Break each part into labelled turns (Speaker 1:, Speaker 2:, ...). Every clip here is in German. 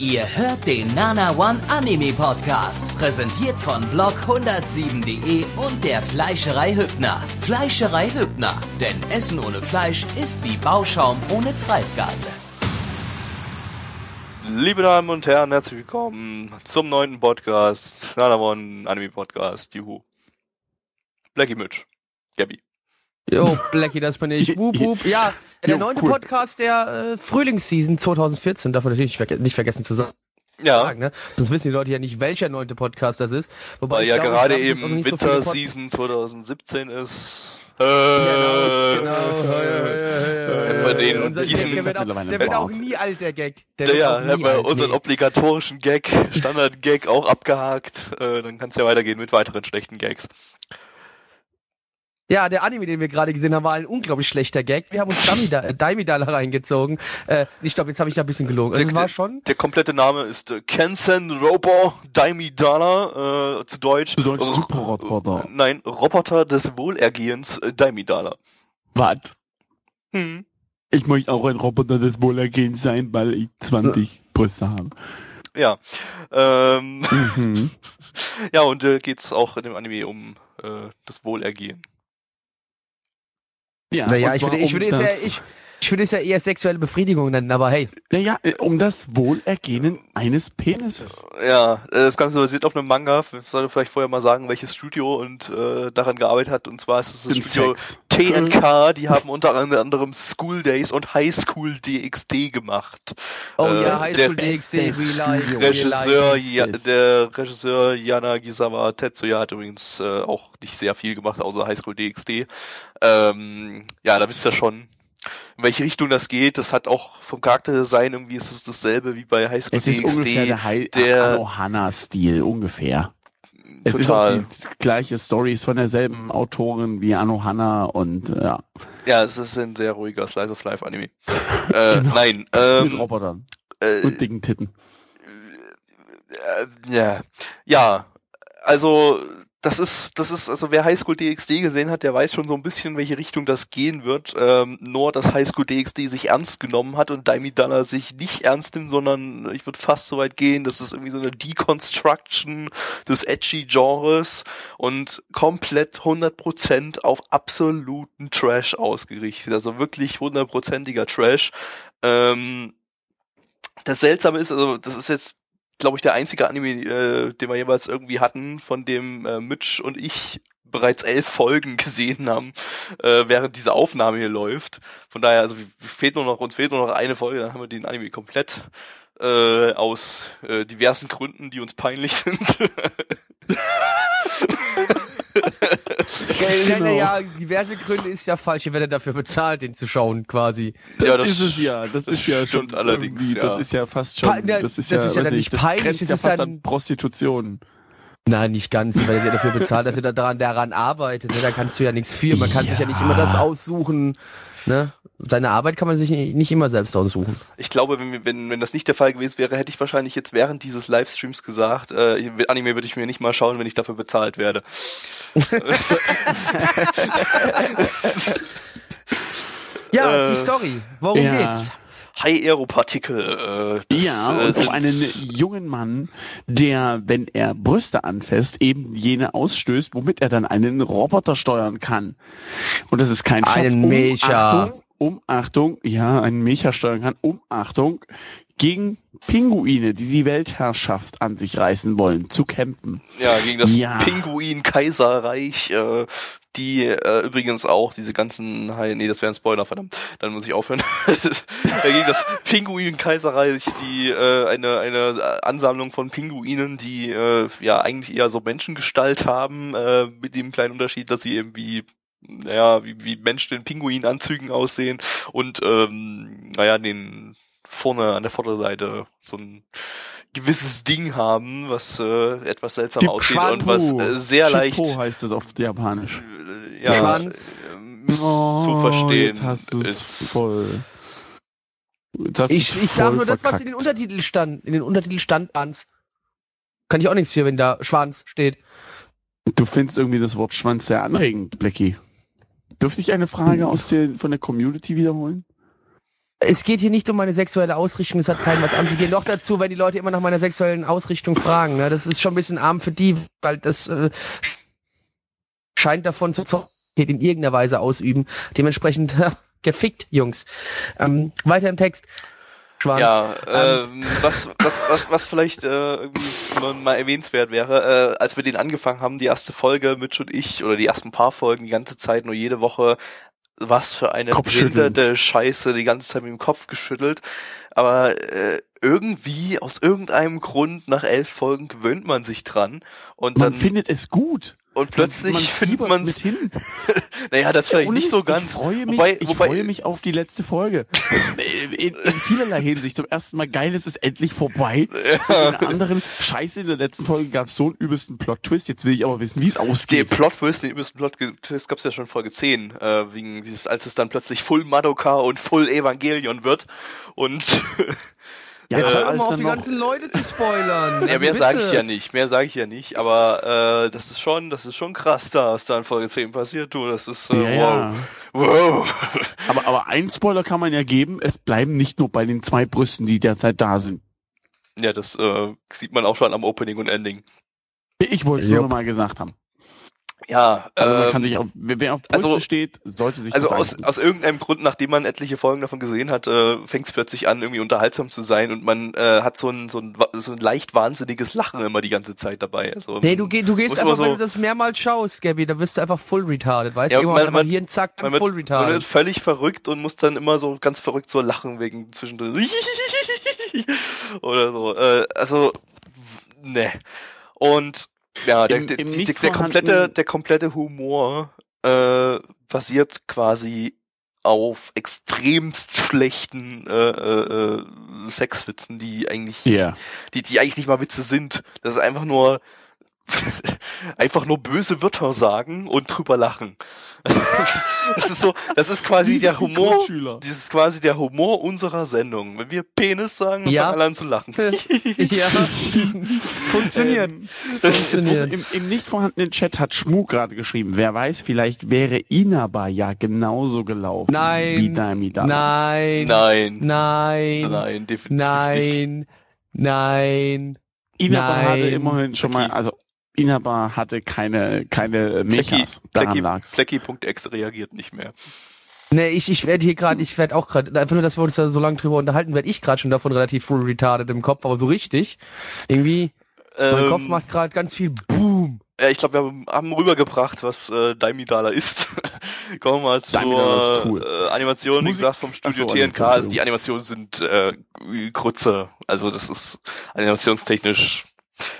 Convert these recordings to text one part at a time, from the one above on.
Speaker 1: Ihr hört den Nana One Anime Podcast, präsentiert von blog107.de und der Fleischerei Hübner. Fleischerei Hübner, denn Essen ohne Fleisch ist wie Bauschaum ohne Treibgase.
Speaker 2: Liebe Damen und Herren, herzlich willkommen zum neunten Podcast, Nana One Anime Podcast, juhu. Blackie Mitch, Gabby.
Speaker 3: Jo, Blackie, das bin ich. Wup, wup. Ja, der
Speaker 4: Jo,
Speaker 3: neunte
Speaker 4: cool.
Speaker 3: Podcast der äh, Frühlingsseason 2014, darf man natürlich nicht, verge nicht vergessen zu sagen.
Speaker 2: Ja,
Speaker 3: Ne? Sonst wissen die Leute ja nicht, welcher neunte Podcast das ist. Wobei
Speaker 2: weil ja
Speaker 3: glaube,
Speaker 2: gerade eben
Speaker 3: nicht so viele Pod-
Speaker 2: Winterseason 2017 ist. Äh,
Speaker 3: Genau, genau.
Speaker 2: Hätten wir den-
Speaker 3: Unser-
Speaker 2: diesen-
Speaker 3: der wird auch, der wird auch nie alt, der Gag. Der
Speaker 2: Ja,
Speaker 3: wird
Speaker 2: ja, hätten wir unseren
Speaker 3: nee.
Speaker 2: obligatorischen Gag, Standard-Gag auch abgehakt. Äh, dann kann es ja weitergehen mit weiteren schlechten Gags.
Speaker 3: Ja, der Anime, den wir gerade gesehen haben, war ein unglaublich schlechter Gag. Wir haben uns Daimida- Daimidala reingezogen. Äh, ich glaube, jetzt habe ich da ein bisschen gelogen. Also, es war schon...
Speaker 2: Der komplette Name ist äh, Kensen Robo Daimidala, äh, zu Deutsch.
Speaker 4: Zu Deutsch Superroboter.
Speaker 2: Nein, Roboter des Wohlergehens äh, Daimidala.
Speaker 4: Was?
Speaker 2: Hm.
Speaker 4: Ich möchte auch ein Roboter des Wohlergehens sein, weil ich 20 Brüste habe.
Speaker 2: Ja. Ähm,
Speaker 4: Mhm.
Speaker 2: ja, und äh, geht's auch in dem Anime um äh, das Wohlergehen.
Speaker 4: Ja,
Speaker 3: Naja, ich würde, ich,
Speaker 4: um
Speaker 3: würde ja,
Speaker 4: das-
Speaker 3: ich, ich würde es ja eher sexuelle Befriedigung nennen, aber hey.
Speaker 4: Naja, äh, um das Wohlergehen eines Penises.
Speaker 2: Ja, äh, das Ganze basiert auf einem Manga. Ich sollte vielleicht vorher mal sagen, welches Studio und äh, daran gearbeitet hat. Und zwar ist es das
Speaker 4: Den
Speaker 2: Studio
Speaker 4: Sex.
Speaker 2: TNK. Die haben unter anderem School Days und High School DxD gemacht.
Speaker 3: Oh
Speaker 2: Äh,
Speaker 3: ja, High
Speaker 2: der
Speaker 3: School DxD,
Speaker 2: Regisseur, ja, der Regisseur Yanagisawa Tetsuya hat übrigens äh, auch nicht sehr viel gemacht, außer High School DxD. Ähm, ja, da wisst ihr schon, in welche Richtung das geht. Das hat auch vom Charakterdesign irgendwie ist es dasselbe wie bei High School
Speaker 4: Es ist
Speaker 2: DxD.
Speaker 4: ungefähr der, Hi
Speaker 2: der-
Speaker 4: Anohana-Stil, ungefähr. Es ist
Speaker 2: Total.
Speaker 4: auch die gleiche Stories von derselben Autorin wie Anohana und äh, ja,
Speaker 2: Ja, es ist ein sehr ruhiger Slice of Life Anime. Äh,
Speaker 4: Genau.
Speaker 2: Nein,
Speaker 4: mit
Speaker 2: ähm,
Speaker 4: Robotern
Speaker 2: äh,
Speaker 4: und dicken Titten.
Speaker 2: äh, ja, ja, also das ist, das ist, also wer Highschool DxD gesehen hat, der weiß schon so ein bisschen, in welche Richtung das gehen wird. Ähm, nur, dass Highschool DxD sich ernst genommen hat und Daimidala sich nicht ernst nimmt, sondern ich würde fast so weit gehen, das ist irgendwie so eine Deconstruction des edgy Genres und komplett 100% auf absoluten Trash ausgerichtet. Also wirklich hundertprozentiger Trash. Ähm, das Seltsame ist, also das ist jetzt, glaube ich, der einzige Anime, äh, den wir jeweils irgendwie hatten, von dem äh, Mitch und ich bereits elf Folgen gesehen haben, äh, während diese Aufnahme hier läuft. Von daher, also fehlt nur noch, uns fehlt nur noch eine Folge, dann haben wir den Anime komplett äh, aus äh, diversen Gründen, die uns peinlich sind.
Speaker 3: Ja,
Speaker 4: Genau.
Speaker 3: ja, diverse Gründe ist ja falsch. Ihr werdet dafür bezahlt, den zu schauen, quasi.
Speaker 4: Das,
Speaker 2: Ja, das
Speaker 4: ist es ja. Das ist ja schon
Speaker 2: allerdings, ja.
Speaker 4: Das ist ja fast schon.
Speaker 3: Pa-
Speaker 4: das ist
Speaker 3: das
Speaker 4: ja,
Speaker 3: ist ja dann
Speaker 4: ich,
Speaker 3: nicht peinlich,
Speaker 4: Das
Speaker 3: das
Speaker 4: ja
Speaker 3: ist
Speaker 4: fast
Speaker 3: dann-
Speaker 4: an Prostitution.
Speaker 3: Nein, nicht ganz. Ihr werdet ja dafür bezahlt, dass ihr da daran, daran arbeitet. Ne? Da kannst du ja nichts für. Man kann sich ja nicht immer das aussuchen. Ne? Seine Arbeit kann man sich nicht immer selbst aussuchen.
Speaker 2: Ich glaube, wenn, wenn, wenn das nicht der Fall gewesen wäre, hätte ich wahrscheinlich jetzt während dieses Livestreams gesagt, äh, Anime würde ich mir nicht mal schauen, wenn ich dafür bezahlt werde.
Speaker 3: Ja,
Speaker 2: Äh,
Speaker 3: die Story. Worum
Speaker 4: ja.
Speaker 3: geht's?
Speaker 2: High Aeropartikel. Äh,
Speaker 4: Ja,
Speaker 2: äh,
Speaker 4: und um einen jungen Mann, der, wenn er Brüste anfasst, eben jene ausstößt, womit er dann einen Roboter steuern kann. Und das ist kein Scherz.
Speaker 3: Einen
Speaker 4: um
Speaker 3: Mecha.
Speaker 4: Achtung, um Achtung, ja, einen Mecha steuern kann, um Achtung, gegen Pinguine, die die Weltherrschaft an sich reißen wollen, zu campen.
Speaker 2: Ja, gegen das
Speaker 4: Ja.
Speaker 2: Pinguin-Kaiserreich, äh, die äh, übrigens auch diese ganzen, nee, das wäre ein Spoiler, verdammt, dann muss ich aufhören. Äh, gegen das Pinguin-Kaiserreich, die äh, eine eine Ansammlung von Pinguinen, die äh, ja eigentlich eher so Menschengestalt haben, äh, mit dem kleinen Unterschied, dass sie eben wie naja, wie, wie Menschen in Pinguinanzügen aussehen und ähm, naja, den vorne an der Vorderseite so ein gewisses Ding haben, was äh, etwas seltsam aussieht und was äh, sehr leicht
Speaker 4: Shippo heißt es auf Japanisch.
Speaker 2: äh, ja,
Speaker 3: Schwanz.
Speaker 2: äh, miss zu verstehen
Speaker 4: Oh, Jetzt hast
Speaker 2: ist.
Speaker 4: voll. Hast
Speaker 3: Ich, ich sag
Speaker 4: voll
Speaker 3: nur das, was
Speaker 4: verkackt.
Speaker 3: in den Untertitel stand. In den Untertitel stand ans. Kann ich auch nichts für, wenn da Schwanz steht.
Speaker 4: Du findest irgendwie das Wort Schwanz sehr anregend, Blackie. Dürfte ich eine Frage aus der, von der Community wiederholen?
Speaker 3: es geht hier nicht um meine sexuelle Ausrichtung, es hat keinen was an. Sie gehen noch dazu, wenn die Leute immer nach meiner sexuellen Ausrichtung fragen. Ne? Das ist schon ein bisschen arm für die, weil das äh, scheint davon zu in irgendeiner Weise ausüben. Dementsprechend gefickt, Jungs. Ähm, weiter im Text.
Speaker 2: Schwanz. Ja, ähm, was, was, was, was vielleicht äh, irgendwie mal erwähnenswert wäre, äh, als wir den angefangen haben, die erste Folge, Mitch und ich, oder die ersten paar Folgen, die ganze Zeit, nur jede Woche, was für eine blinderte Scheiße, die ganze Zeit mit dem Kopf geschüttelt. Aber äh, irgendwie, aus irgendeinem Grund, nach elf Folgen gewöhnt man sich dran. Und
Speaker 4: man
Speaker 2: dann
Speaker 4: findet es gut.
Speaker 2: Und plötzlich
Speaker 4: man
Speaker 2: findet man
Speaker 4: mit hin.
Speaker 2: naja, das vielleicht
Speaker 4: Ja,
Speaker 2: nicht so ganz.
Speaker 4: Ich freue mich,
Speaker 2: wobei,
Speaker 4: ich
Speaker 2: wobei,
Speaker 4: freue mich auf die letzte Folge. in, in, in vielerlei Hinsicht. Zum ersten Mal geil, es ist endlich vorbei. Und in der anderen, scheiße, in der letzten Folge gab es so einen übelsten Plot-Twist. Jetzt will ich aber wissen, wie es
Speaker 2: Den
Speaker 4: ausgeht.
Speaker 2: Plot-Twist, den übelsten Plot-Twist gab's ja schon in Folge 10, äh, wegen dieses, als es dann plötzlich Full Madoka und Full Evangelion wird. Und
Speaker 4: Ja,
Speaker 3: Jetzt hör mal auf, die ganzen Leute zu spoilern.
Speaker 2: ja,
Speaker 3: Also
Speaker 2: mehr sage ich ja nicht, mehr sage ich ja nicht, aber äh, das ist schon, das ist schon krass, da, was da in Folge 10 passiert, du. Das ist äh,
Speaker 4: Ja,
Speaker 2: wow.
Speaker 4: ja.
Speaker 2: Wow.
Speaker 4: Aber, aber ein Spoiler kann man ja geben. Es bleiben nicht nur bei den zwei Brüsten, die derzeit da sind.
Speaker 2: Ja, das äh, sieht man auch schon am Opening und Ending.
Speaker 4: Ich wollte es nur noch mal gesagt haben.
Speaker 2: Ja,
Speaker 4: Also man
Speaker 2: ähm,
Speaker 4: kann sich auf, wer wer auf Brüste
Speaker 2: also-
Speaker 4: steht, sollte sich
Speaker 2: Also
Speaker 4: das
Speaker 2: aus, aus irgendeinem Grund, nachdem man etliche Folgen davon gesehen hat, äh, fängt es plötzlich an, irgendwie unterhaltsam zu sein und man äh, hat so ein, so, ein, so ein leicht wahnsinniges Lachen immer die ganze Zeit dabei. Also,
Speaker 3: Nee, du, geh, du gehst einfach,
Speaker 2: man
Speaker 3: wenn
Speaker 2: so-
Speaker 3: du das mehrmals schaust, Gabby, dann bist du einfach full retarded, weißt
Speaker 2: Ja,
Speaker 3: du?
Speaker 2: Man- man-
Speaker 3: hier ein Zack, dann
Speaker 2: man wird,
Speaker 3: full
Speaker 2: man
Speaker 3: retarded.
Speaker 2: wird völlig verrückt und muss dann immer so ganz verrückt so lachen wegen zwischendrin. Oder so. Äh, also, ne. Und ja, der,
Speaker 4: Im- im
Speaker 2: die, der, der komplette, der komplette Humor äh, basiert quasi auf extremst schlechten äh, äh, äh, Sexwitzen, die eigentlich
Speaker 4: Ja.
Speaker 2: die, die eigentlich nicht mal Witze sind. Das ist einfach nur einfach nur böse Wörter sagen und drüber lachen. das ist so, das ist quasi der Humor, das ist quasi der Humor unserer Sendung. Wenn wir Penis sagen, dann
Speaker 3: Ja.
Speaker 2: fangen alle an zu lachen.
Speaker 3: ja, funktioniert.
Speaker 4: Ähm,
Speaker 3: Funktioniert.
Speaker 4: im, Im nicht vorhandenen Chat hat Schmu gerade geschrieben, wer weiß, vielleicht wäre Inaba ja genauso gelaufen
Speaker 3: Nein.
Speaker 4: wie Daimi da.
Speaker 3: Nein,
Speaker 2: nein,
Speaker 3: nein,
Speaker 2: nein, definitiv nicht.
Speaker 3: nein, nein.
Speaker 4: Inaba
Speaker 3: Nein.
Speaker 4: hatte immerhin schon mal,
Speaker 2: Flecki.
Speaker 4: also Inaba hatte keine, keine Mechas.
Speaker 2: Flecki.exe reagiert nicht mehr.
Speaker 3: Nee, ich, ich werde hier gerade, ich werde auch gerade, einfach nur, dass wir uns da so lange drüber unterhalten, werde ich gerade schon davon relativ full retarded im Kopf, aber so richtig. Irgendwie, mein
Speaker 2: Ähm,
Speaker 3: Kopf macht gerade ganz viel Boom.
Speaker 2: Ja, ich glaube, wir haben, haben rübergebracht, was äh, Daimidala ist. Kommen wir mal
Speaker 4: Daimidala ist
Speaker 2: zur
Speaker 4: cool.
Speaker 2: äh, Animation, wie gesagt, vom Studio
Speaker 4: so,
Speaker 2: TNK.
Speaker 4: Animation,
Speaker 2: Also die Animationen sind äh, Grütze. Also das ist animationstechnisch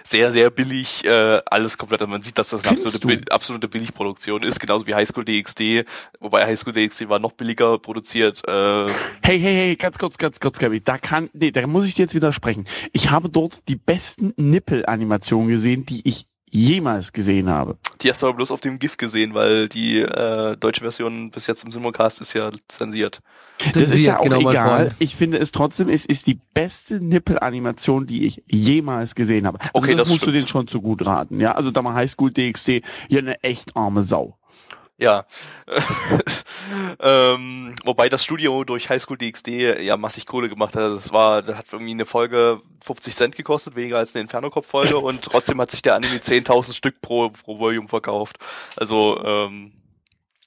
Speaker 2: sehr, sehr billig. Äh, alles komplett. Also man sieht, dass das eine absolute,
Speaker 4: du?
Speaker 2: Bi- absolute Billigproduktion ist, genauso wie Highschool DxD. Wobei Highschool DxD war noch billiger produziert. Äh,
Speaker 4: Hey, hey, hey, ganz kurz, ganz kurz, Gabi. Da kann, nee, da muss ich dir jetzt widersprechen. Ich habe dort die besten Nippel-Animationen gesehen, die ich jemals gesehen habe.
Speaker 2: die hast du aber bloß auf dem GIF gesehen, weil die äh, deutsche Version bis jetzt im Simulcast ist ja zensiert.
Speaker 4: Das ist ja auch
Speaker 3: genau,
Speaker 4: egal. Ich finde es trotzdem, es ist die beste Nippel-Animation, die ich jemals gesehen habe. Also
Speaker 2: Okay,
Speaker 4: das,
Speaker 2: das
Speaker 4: musst du
Speaker 2: stimmt.
Speaker 4: den schon zu gut raten. Ja, also da mal Highschool DxD, ja eine echt arme Sau.
Speaker 2: Ja. ähm, wobei das Studio durch Highschool DxD ja massig Kohle gemacht hat. Das war, das hat irgendwie eine Folge 50 Cent gekostet, weniger als eine Inferno-Cop-Folge und trotzdem hat sich der Anime 10.000 Stück pro, pro Volume verkauft. Also, ähm,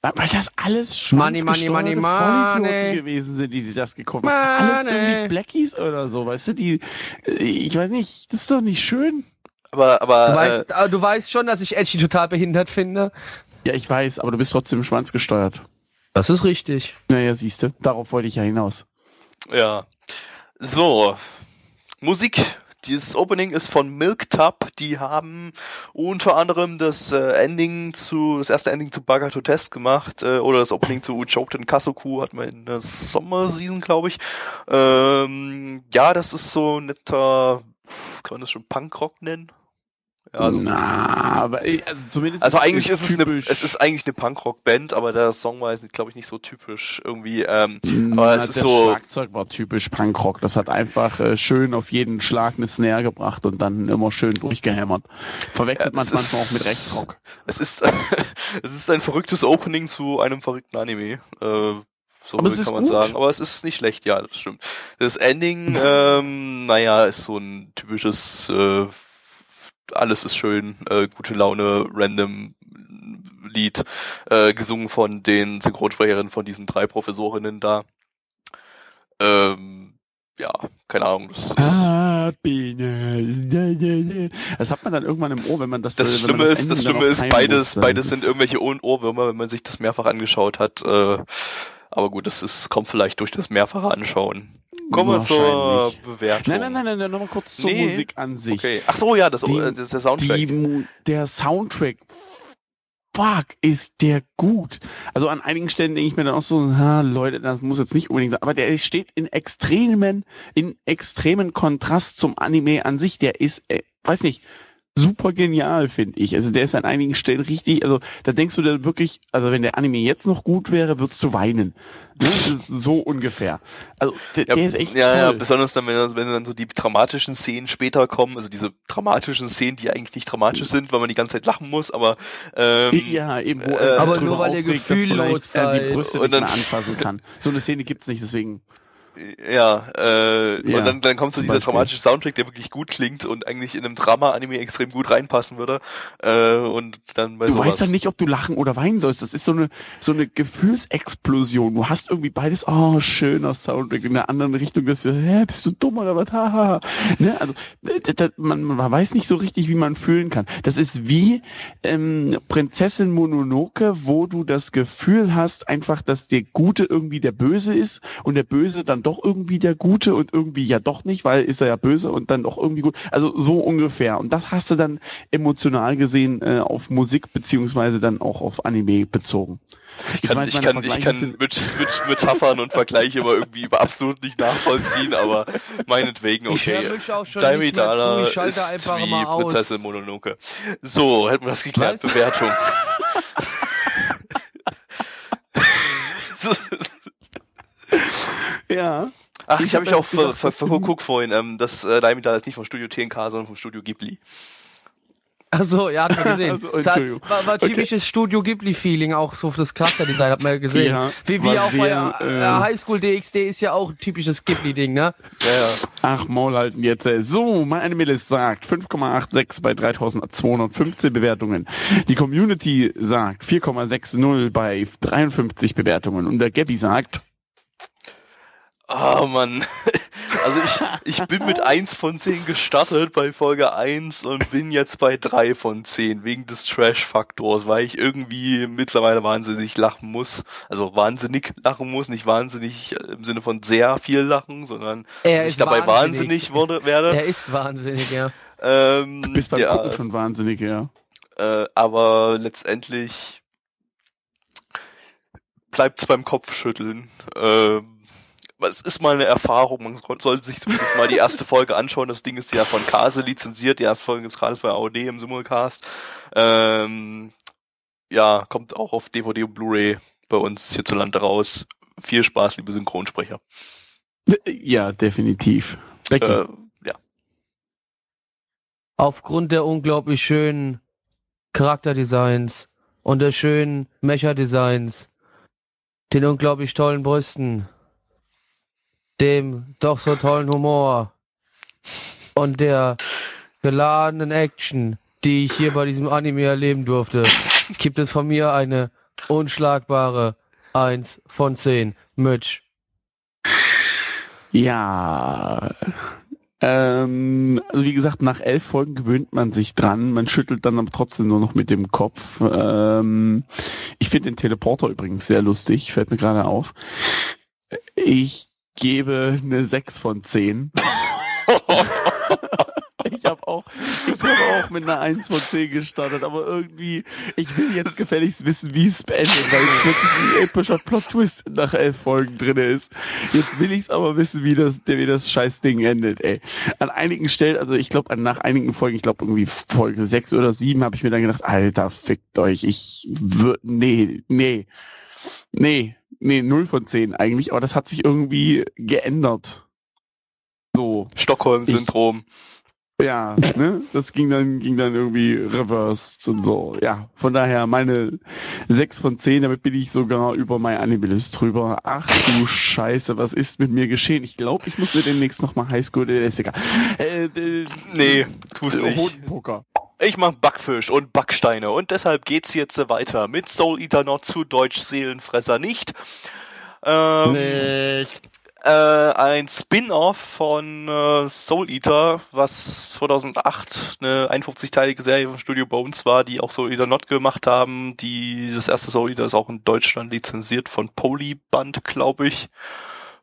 Speaker 4: Weil das alles
Speaker 3: Money, money, money, money.
Speaker 4: Vollidioten gewesen sind, die sich das gekauft haben. Alles
Speaker 3: Money.
Speaker 4: irgendwie Blackies oder so, weißt du, die, äh, ich weiß nicht, das ist doch nicht schön.
Speaker 2: aber, aber,
Speaker 3: Du
Speaker 2: äh,
Speaker 3: weißt, aber du weißt schon, dass ich Edgy total behindert finde.
Speaker 4: Ja, ich weiß, aber du bist trotzdem schwanzgesteuert.
Speaker 3: Das ist richtig.
Speaker 4: Naja, siehst du, darauf wollte ich ja hinaus.
Speaker 2: ja. So. Musik. Dieses Opening ist von Milk Tub. Die haben unter anderem das äh, Ending zu, das erste Ending zu Bagato Test gemacht, äh, oder das Opening zu Choked Kasoku hat man in der Sommerseason, glaube ich. Ähm, ja, das ist so ein netter, kann man das schon Punkrock nennen? Also,
Speaker 4: Na, aber äh, also zumindest.
Speaker 2: also eigentlich ist es eine, es ist eigentlich eine Punkrock-Band, aber der Song war jetzt, glaube ich, nicht so typisch irgendwie. Ähm,
Speaker 4: Na,
Speaker 2: aber es ist
Speaker 4: das
Speaker 2: so-
Speaker 4: Schlagzeug war typisch Punkrock. Das hat einfach äh, schön auf jeden Schlag eine Snare gebracht und dann immer schön durchgehämmert. Verwechselt
Speaker 2: Ja,
Speaker 4: man
Speaker 2: es
Speaker 4: manchmal
Speaker 2: ist-
Speaker 4: auch mit Rechtsrock.
Speaker 2: Es ist, es ist ein verrücktes Opening zu einem verrückten Anime. Äh, so
Speaker 4: Aber
Speaker 2: kann
Speaker 4: ist
Speaker 2: man
Speaker 4: gut.
Speaker 2: sagen. Aber es ist nicht schlecht, ja, das stimmt. Das Ending, ähm, naja, ist so ein typisches, äh, alles ist schön, äh, gute Laune, random Lied, äh, gesungen von den Synchronsprecherinnen von diesen drei Professorinnen da. Ähm, ja, keine Ahnung. Das.
Speaker 4: Das hat man dann irgendwann im Ohr, wenn man das
Speaker 2: das Schlimme ist,
Speaker 4: Ende
Speaker 2: das Schlimme ist, beides,
Speaker 4: muss,
Speaker 2: beides
Speaker 4: ist
Speaker 2: sind irgendwelche Ohr- Ohrwürmer, wenn man sich das mehrfach angeschaut hat. Äh, aber gut, das ist, kommt vielleicht durch das mehrfache Anschauen. Kommen wir zur
Speaker 4: Wahrscheinlich.
Speaker 2: Bewertung.
Speaker 4: Nein, nein, nein, nein, nein, nochmal kurz zur
Speaker 2: Nee.
Speaker 4: Musik an sich.
Speaker 2: Okay. Ach so, ja, das,
Speaker 4: Die-
Speaker 2: äh, das ist der Soundtrack.
Speaker 4: Die, der Soundtrack, fuck, ist der gut. Also an einigen Stellen denke ich mir dann auch so, ha, Leute, das muss jetzt nicht unbedingt sein, aber der steht in extremen, in extremen Kontrast zum Anime an sich. Der ist, äh, weiß nicht, super genial, finde ich. Also der ist an einigen Stellen richtig, also da denkst du dir wirklich, also wenn der Anime jetzt noch gut wäre, würdest du weinen. Ne? So ungefähr. Also der,
Speaker 2: ja,
Speaker 4: der ist echt
Speaker 2: ja,
Speaker 4: toll.
Speaker 2: ja, besonders dann, wenn, wenn dann so die dramatischen Szenen später kommen, also diese dramatischen Szenen, die eigentlich nicht dramatisch sind, weil man die ganze Zeit lachen muss, aber ähm,
Speaker 4: Ja, eben, wo
Speaker 2: Äh,
Speaker 4: er
Speaker 3: Aber nur weil ihr
Speaker 4: aufregt, dass
Speaker 3: gefühllos
Speaker 4: er die. Brüste
Speaker 2: Und
Speaker 4: nicht
Speaker 2: dann-
Speaker 4: mehr anfassen kann. So eine Szene gibt's nicht, deswegen.
Speaker 2: Ja, äh,
Speaker 4: Ja,
Speaker 2: und dann, dann kommt so dieser
Speaker 4: Beispiel.
Speaker 2: dramatische Soundtrack, der wirklich gut klingt und eigentlich in einem Drama-Anime extrem gut reinpassen würde. Äh, und dann bei
Speaker 4: Du
Speaker 2: sowas.
Speaker 4: weißt dann nicht, ob du lachen oder weinen sollst. Das ist so eine so eine Gefühlsexplosion. Du hast irgendwie beides, oh, schöner Soundtrack. In der anderen Richtung, dass du, hä, bist du dumm oder was? Haha. Ne? Also d- d- man, man weiß nicht so richtig, wie man fühlen kann. Das ist wie ähm, Prinzessin Mononoke, wo du das Gefühl hast, einfach, dass der Gute irgendwie der Böse ist und der Böse dann doch irgendwie der Gute und irgendwie ja doch nicht, weil ist er ja böse und dann doch irgendwie gut. Also so ungefähr. Und das hast du dann emotional gesehen äh, auf Musik beziehungsweise dann auch auf Anime bezogen.
Speaker 2: Ich kann, ich
Speaker 4: meine
Speaker 2: kann, ich kann mit, mit Metaphern und Vergleiche immer irgendwie absolut nicht nachvollziehen, aber meinetwegen, okay. Daimi Dana
Speaker 3: ich
Speaker 2: ist wie. Prinzessin Mononoke. So, hätten wir das geklärt.
Speaker 3: Was?
Speaker 2: Bewertung.
Speaker 4: Ja.
Speaker 2: Ach, ich,
Speaker 4: Ich
Speaker 2: habe
Speaker 4: hab
Speaker 2: mich auch ver, ver, verguckt vorhin. Ähm, das äh, Daimi Dana ist nicht vom Studio TNK, sondern vom Studio Ghibli.
Speaker 3: Ach so, ja, hat man gesehen.
Speaker 4: Also,
Speaker 3: hat- war, war
Speaker 4: Okay.
Speaker 3: typisches Studio Ghibli-Feeling, auch so für das Charakterdesign, hat man ja gesehen.
Speaker 4: Ja,
Speaker 3: wie wie auch bei
Speaker 4: sehr,
Speaker 3: äh,
Speaker 4: äh,
Speaker 3: Highschool DxD ist ja auch ein typisches Ghibli-Ding, ne?
Speaker 2: Ja, ja.
Speaker 4: Ach, Maul halten jetzt. äh. So, mein Animalist sagt 5,86 bei 3215 Bewertungen. Die Community sagt 4,60 bei 53 Bewertungen. Und der Gabby sagt,
Speaker 2: Ah, Mann. Also ich, ich bin mit 1 von 10 gestartet bei Folge 1 und bin jetzt bei 3 von 10 wegen des Trash-Faktors, weil ich irgendwie mittlerweile wahnsinnig lachen muss. Also wahnsinnig lachen muss, nicht wahnsinnig im Sinne von sehr viel lachen, sondern
Speaker 3: Er
Speaker 2: dass ich
Speaker 3: ist
Speaker 2: dabei
Speaker 3: wahnsinnig.
Speaker 2: wahnsinnig wurde, werde.
Speaker 3: Er ist wahnsinnig, ja.
Speaker 2: Ähm,
Speaker 4: du bist beim
Speaker 2: ja,
Speaker 4: Gucken schon wahnsinnig, ja.
Speaker 2: äh, aber letztendlich bleibt's beim Kopfschütteln. Ähm, es ist mal eine Erfahrung, man soll- sollte sich zumindest mal die erste Folge anschauen. Das Ding ist ja von Kase lizenziert, die erste Folge gibt's gerade bei AOD im Simulcast. Ähm, ja, kommt auch auf DVD und Blu-ray bei uns hierzulande raus. Viel Spaß, liebe Synchronsprecher.
Speaker 4: Ja, definitiv. Becky.
Speaker 2: Äh, ja.
Speaker 3: Aufgrund der unglaublich schönen Charakterdesigns und der schönen Mecha-Designs, den unglaublich tollen Brüsten, dem doch so tollen Humor und der geladenen Action, die ich hier bei diesem Anime erleben durfte, gibt es von mir eine unschlagbare 1 von 10. Mitch.
Speaker 4: Ja. Ähm, also wie gesagt, nach elf Folgen gewöhnt man sich dran. Man schüttelt dann aber trotzdem nur noch mit dem Kopf. Ähm, ich finde den Teleporter übrigens sehr lustig, fällt mir gerade auf. Ich gebe eine 6 von 10. ich habe auch, ich habe auch mit einer 1 von 10 gestartet, aber irgendwie, ich will jetzt gefälligst wissen, wie es beendet, weil wirklich ein epischer Plot-Twist nach elf Folgen drin ist. Jetzt will ich es aber wissen, wie das, wie das scheiß Ding endet, ey. An einigen Stellen, also ich glaube, nach einigen Folgen, ich glaube irgendwie Folge 6 oder 7, habe ich mir dann gedacht, Alter, fickt euch, ich würde, nee, nee, nee, nee, 0 von 10 eigentlich, aber das hat sich irgendwie geändert. So.
Speaker 2: Stockholm-Syndrom.
Speaker 4: ja, ne? Das ging dann, ging dann irgendwie reversed und so. Ja, von daher meine 6 von 10, damit bin ich sogar über mein Animalist drüber. Ach du Scheiße, was ist mit mir geschehen? Ich glaube, ich muss mir demnächst nochmal Highschool, äh, ist egal. Äh, äh,
Speaker 2: Nee, tu's nicht.
Speaker 4: Hodenpoker.
Speaker 2: Ich mach Backfisch und Backsteine und deshalb geht's jetzt weiter mit Soul Eater Not zu Deutsch Seelenfresser nicht. Ähm,
Speaker 3: Nicht.
Speaker 2: äh, ein Spin-off von äh, Soul Eater, was 2008 eine 51-teilige Serie von Studio Bones war, die auch Soul Eater Not gemacht haben. Die, das erste Soul Eater ist auch in Deutschland lizenziert von Polyband, glaube ich.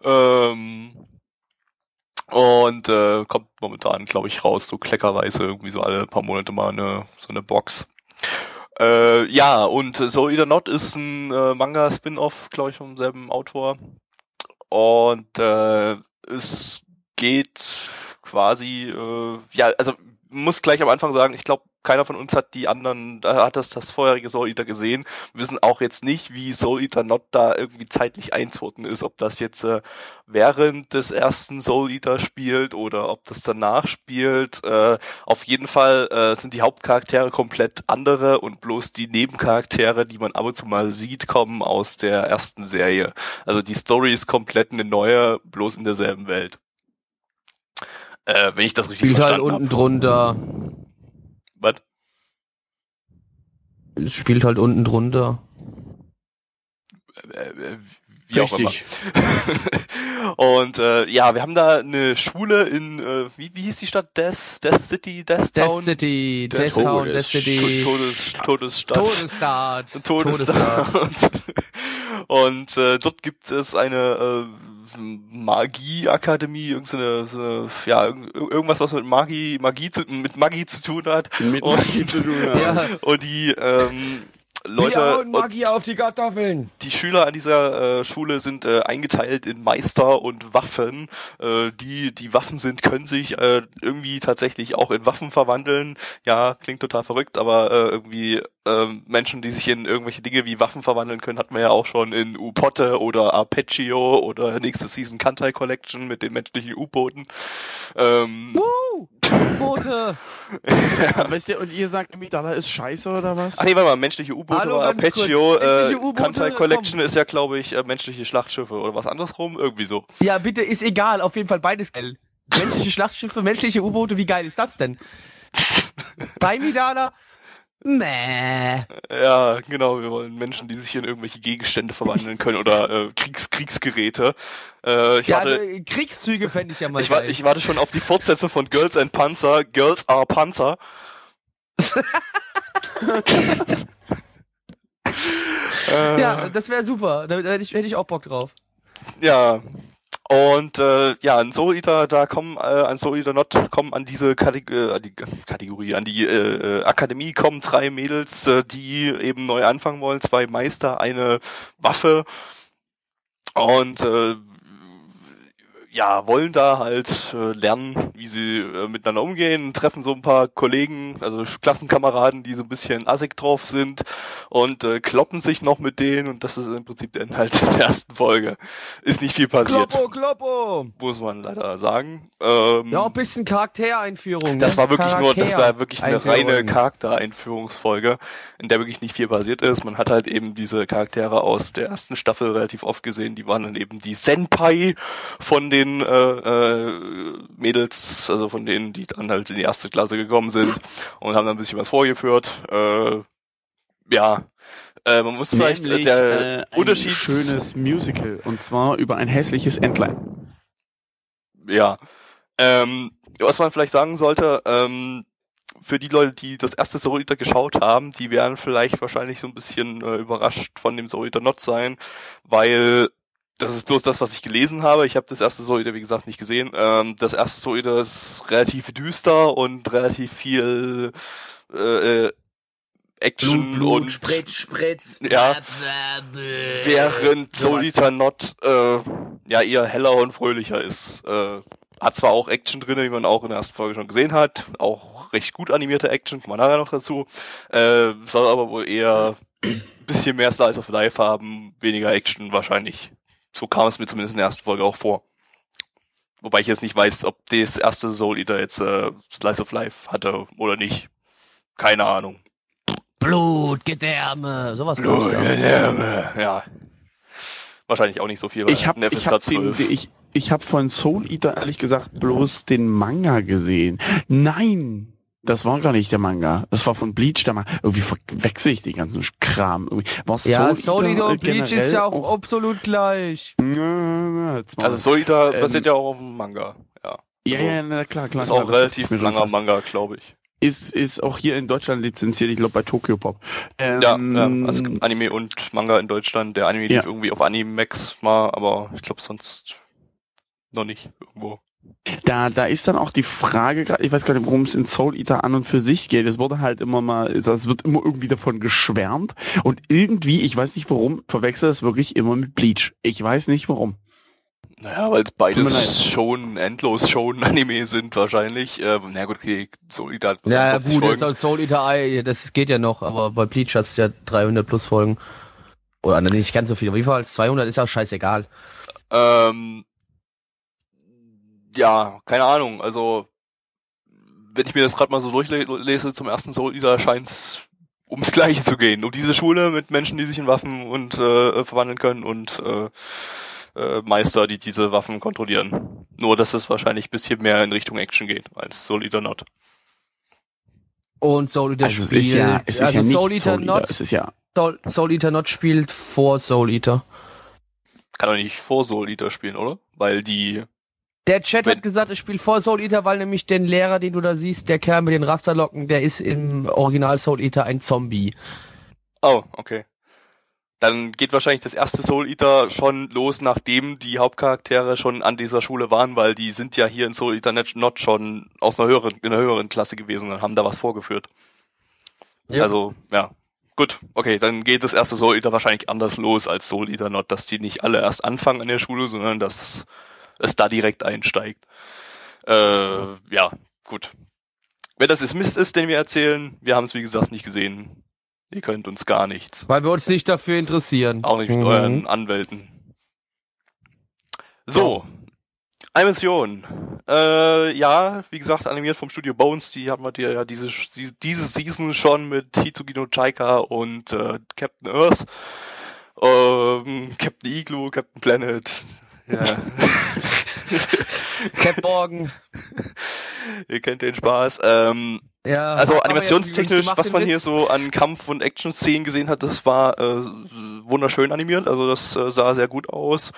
Speaker 2: Ähm, und äh, kommt momentan, glaube ich, raus, so kleckerweise, irgendwie so alle paar Monate mal eine, so eine Box. Äh, ja, und Soul Eater Not ist ein äh, Manga-Spin-Off, glaube ich, vom selben Autor. Und äh, es geht quasi, äh, ja, also muss gleich am Anfang sagen, ich glaube, keiner von uns hat die anderen, äh, hat das, das vorherige Soul Eater gesehen. Wir wissen auch jetzt nicht, wie Soul Eater Not da irgendwie zeitlich einzuordnen ist, ob das jetzt äh, während des ersten Soul Eater spielt oder ob das danach spielt. Äh, auf jeden Fall äh, sind die Hauptcharaktere komplett andere und bloß die Nebencharaktere, die man ab und zu mal sieht, kommen aus der ersten Serie. Also die Story ist komplett eine neue, bloß in derselben Welt. Äh, wenn ich das richtig
Speaker 3: Spielt halt
Speaker 2: verstanden
Speaker 3: unten
Speaker 2: habe.
Speaker 3: drunter.
Speaker 2: Was?
Speaker 3: Es Spielt halt unten drunter.
Speaker 2: Äh, äh, wie auch immer.
Speaker 4: Richtig.
Speaker 2: und äh, ja, wir haben da eine Schule in, äh, wie, wie hieß die Stadt? Death, Death City, Death
Speaker 3: Death
Speaker 2: Town?
Speaker 3: City,
Speaker 2: Der
Speaker 3: Death Town,
Speaker 4: Todes-
Speaker 3: Death City.
Speaker 2: Todes, Todesstadt.
Speaker 3: Todesstaat.
Speaker 2: Todesstaat. Und äh, dort gibt es eine äh, Magieakademie, irgendeine, so eine, ja, irg- irgendwas, was mit Magie, Magie zu, mit Magie zu tun hat.
Speaker 4: Mit
Speaker 2: Und-
Speaker 4: Magie zu tun haben.
Speaker 3: Ja.
Speaker 2: Und die ähm, Leute, und
Speaker 3: Magie auf die Kartoffeln.
Speaker 2: die Schüler an dieser äh, Schule sind äh, eingeteilt in Meister und Waffen. Äh, die, die Waffen sind, können sich äh, irgendwie tatsächlich auch in Waffen verwandeln. Ja, klingt total verrückt, aber äh, irgendwie ähm, Menschen, die sich in irgendwelche Dinge wie Waffen verwandeln können, hatten wir ja auch schon in U-Potte oder Arpeggio oder nächste Season Kantai Collection mit den menschlichen U-Booten. Ähm,
Speaker 3: Woo! Boote.
Speaker 4: Weißt du, und ihr sagt, Amidala ist scheiße oder was?
Speaker 2: Ach nee, warte mal, menschliche U-Boote oder
Speaker 3: kurz. Menschliche
Speaker 2: äh,
Speaker 3: U-Boote,
Speaker 2: Kantai Collection
Speaker 3: komm.
Speaker 2: ist ja, glaube ich, äh, menschliche Schlachtschiffe oder was andersrum, irgendwie so.
Speaker 3: Ja, bitte, ist egal. Auf jeden Fall beides geil. Menschliche Schlachtschiffe, menschliche U-Boote, wie geil ist das denn? Bei Midala? Mäh.
Speaker 2: Ja, genau, wir wollen Menschen, die sich in irgendwelche Gegenstände verwandeln können oder äh, Kriegs Kriegsgeräte. Äh, ich,
Speaker 3: Ja, also,
Speaker 2: warte,
Speaker 3: Kriegszüge fände ich ja mal
Speaker 2: ich,
Speaker 3: geil.
Speaker 2: ich warte schon auf die Fortsetzung von Girls and Panzer, Girls are Panzer. äh,
Speaker 3: ja, das wäre super. Da, da hätte ich, hätte ich auch Bock drauf.
Speaker 2: Ja. Und äh, ja, an Soul Eater, da kommen, äh, an Soul Eater Not kommen an diese Kategor äh, die Kategorie, an die äh, äh, Akademie. Kommen drei Mädels, äh, die eben neu anfangen wollen, zwei Meister, eine Waffe. Und äh, ja, wollen da halt äh, lernen, wie sie äh, miteinander umgehen, treffen so ein paar Kollegen, also Klassenkameraden, die so ein bisschen assig drauf sind und äh, kloppen sich noch mit denen und das ist im Prinzip der Inhalt der ersten Folge. Ist nicht viel passiert,
Speaker 3: Kloppo, Kloppo.
Speaker 2: muss man leider sagen. Ähm,
Speaker 3: Ja, ein bisschen Charaktereinführung.
Speaker 2: das
Speaker 3: ne?
Speaker 2: war wirklich nur, das war wirklich eine reine
Speaker 3: Charaktereinführung.
Speaker 2: Charaktereinführungsfolge, in der wirklich nicht viel passiert ist. Man hat halt eben diese Charaktere aus der ersten Staffel relativ oft gesehen. Die waren dann eben die Senpai von den äh, äh, Mädels, also von denen, die dann halt in die erste Klasse gekommen sind und haben dann ein bisschen was vorgeführt. Äh, ja, äh, man muss vielleicht äh, der
Speaker 4: äh, ein
Speaker 2: Unterschied
Speaker 4: schönes Musical und zwar über ein hässliches Entlein.
Speaker 2: ja. Ähm, was man vielleicht sagen sollte, ähm, für die Leute, die das erste Eater geschaut haben, die werden vielleicht wahrscheinlich so ein bisschen äh, überrascht von dem Eater Not sein, weil das ist bloß das, was ich gelesen habe. Ich habe das erste Eater, wie gesagt, nicht gesehen. Ähm, das erste Eater ist relativ düster und relativ viel äh, äh, Action und
Speaker 3: Spritz, Spritz.
Speaker 2: Ja. während Soul Eater Not äh, ja eher heller und fröhlicher ist. Äh, hat zwar auch Action drin, wie man auch in der ersten Folge schon gesehen hat, auch recht gut animierte Action, kommen wir nachher noch dazu. Äh, soll aber wohl eher ein bisschen mehr Slice of Life haben, weniger Action wahrscheinlich. So kam es mir zumindest in der ersten Folge auch vor. Wobei ich jetzt nicht weiß, ob das erste Soul Eater jetzt äh, Slice of Life hatte oder nicht. Keine Ahnung.
Speaker 3: Blut, Gedärme, sowas.
Speaker 2: Blut,
Speaker 3: gab's, ja.
Speaker 2: Gedärme, ja. Wahrscheinlich auch nicht so viel. weil
Speaker 4: Ich habe ich hab den,
Speaker 2: 12.
Speaker 4: ich, ich hab von Soul Eater ehrlich gesagt bloß den Manga gesehen. Nein, das war gar nicht der Manga. Das war von Bleach der Manga. Irgendwie verwechsel ich den ganzen Kram. War
Speaker 3: Ja,
Speaker 4: äh,
Speaker 3: und Bleach ist ja auch absolut gleich.
Speaker 2: Also Eater
Speaker 4: Ähm,
Speaker 2: basiert ja auch auf dem Manga. Ja.
Speaker 4: ja,
Speaker 2: also,
Speaker 4: ja, na, klar, klar.
Speaker 2: ist
Speaker 4: klar,
Speaker 2: auch relativ langer
Speaker 4: fast.
Speaker 2: Manga, glaube ich.
Speaker 4: Ist, ist auch hier in Deutschland lizenziert, ich glaube bei Tokyo Pop. Ähm,
Speaker 2: Ja, ja, also es gibt Anime und Manga in Deutschland. Der Anime
Speaker 4: Ja.
Speaker 2: lief irgendwie auf Animax mal, aber ich glaube sonst noch nicht irgendwo.
Speaker 4: Da, da ist dann auch die Frage, ich weiß gar nicht, worum es in Soul Eater an und für sich geht. Es wurde halt immer mal, es wird immer irgendwie davon geschwärmt und irgendwie, ich weiß nicht warum, verwechselt es wirklich immer mit Bleach. Ich weiß nicht warum.
Speaker 2: Naja, weil es beides schon endlos schon Anime sind wahrscheinlich. Äh, na gut, okay, Soul Eater hat
Speaker 3: Ja, ja
Speaker 2: 50
Speaker 3: gut, jetzt
Speaker 2: Folgen.
Speaker 3: als Soul Eater Eye, das geht ja noch, aber bei Bleach hast du ja 300 plus Folgen. Oder nicht ganz so viel, aber jedenfalls 200 ist auch scheißegal.
Speaker 2: Ähm, ja, keine Ahnung. Also, wenn ich mir das gerade mal so durchlese zum ersten Soul Eater, scheint's ums Gleiche zu gehen. Um diese Schule mit Menschen, die sich in Waffen und äh, verwandeln können und äh, äh, Meister, die diese Waffen kontrollieren. Nur, dass es wahrscheinlich ein bisschen mehr in Richtung Action geht als Soul Eater Not.
Speaker 3: Und Soul Eater
Speaker 4: Also es
Speaker 3: spielt,
Speaker 4: ist ja, es ist
Speaker 3: also
Speaker 4: ja nicht
Speaker 3: Soul Eater
Speaker 4: Soul Eater,
Speaker 3: Not,
Speaker 4: es ist ja,
Speaker 3: Soul, Soul Eater Not spielt vor Soul Eater.
Speaker 2: Kann doch nicht vor Soul Eater spielen, oder? Weil die
Speaker 3: Der Chat
Speaker 2: Wenn-
Speaker 3: hat gesagt, es spielt vor Soul Eater, weil nämlich den Lehrer, den du da siehst, der Kerl mit den Rasterlocken, der ist im Original Soul Eater ein Zombie.
Speaker 2: Oh, okay. Dann geht wahrscheinlich das erste Soul Eater schon los, nachdem die Hauptcharaktere schon an dieser Schule waren, weil die sind ja hier in Soul Eater Not schon aus einer höheren, in einer höheren Klasse gewesen und haben da was vorgeführt.
Speaker 3: Ja.
Speaker 2: Also, ja. Gut, okay, dann geht das erste Soul Eater wahrscheinlich anders los als Soul Eater Not, dass die nicht alle erst anfangen an der Schule, sondern dass es da direkt einsteigt. Äh, ja, gut. Wenn das jetzt Mist ist, den wir erzählen, wir haben es wie gesagt nicht gesehen. Ihr könnt uns gar nichts.
Speaker 3: Weil wir uns nicht dafür interessieren.
Speaker 2: Auch nicht mit
Speaker 3: Mhm.
Speaker 2: euren Anwälten. So. Eine Mission. Äh, ja, wie gesagt, animiert vom Studio Bones. Die haben wir dir ja diese, diese, Season schon mit Hitogino Chaika und äh, Captain Earth. Ähm, Captain Igloo, Captain Planet. Ja.
Speaker 3: Cap Morgan.
Speaker 2: Ihr kennt den Spaß. Ähm,
Speaker 3: Ja,
Speaker 2: Also animationstechnisch, was man hier so an Kampf- und Action-Szenen gesehen hat, das war äh, wunderschön animiert. Also das äh, sah sehr gut aus.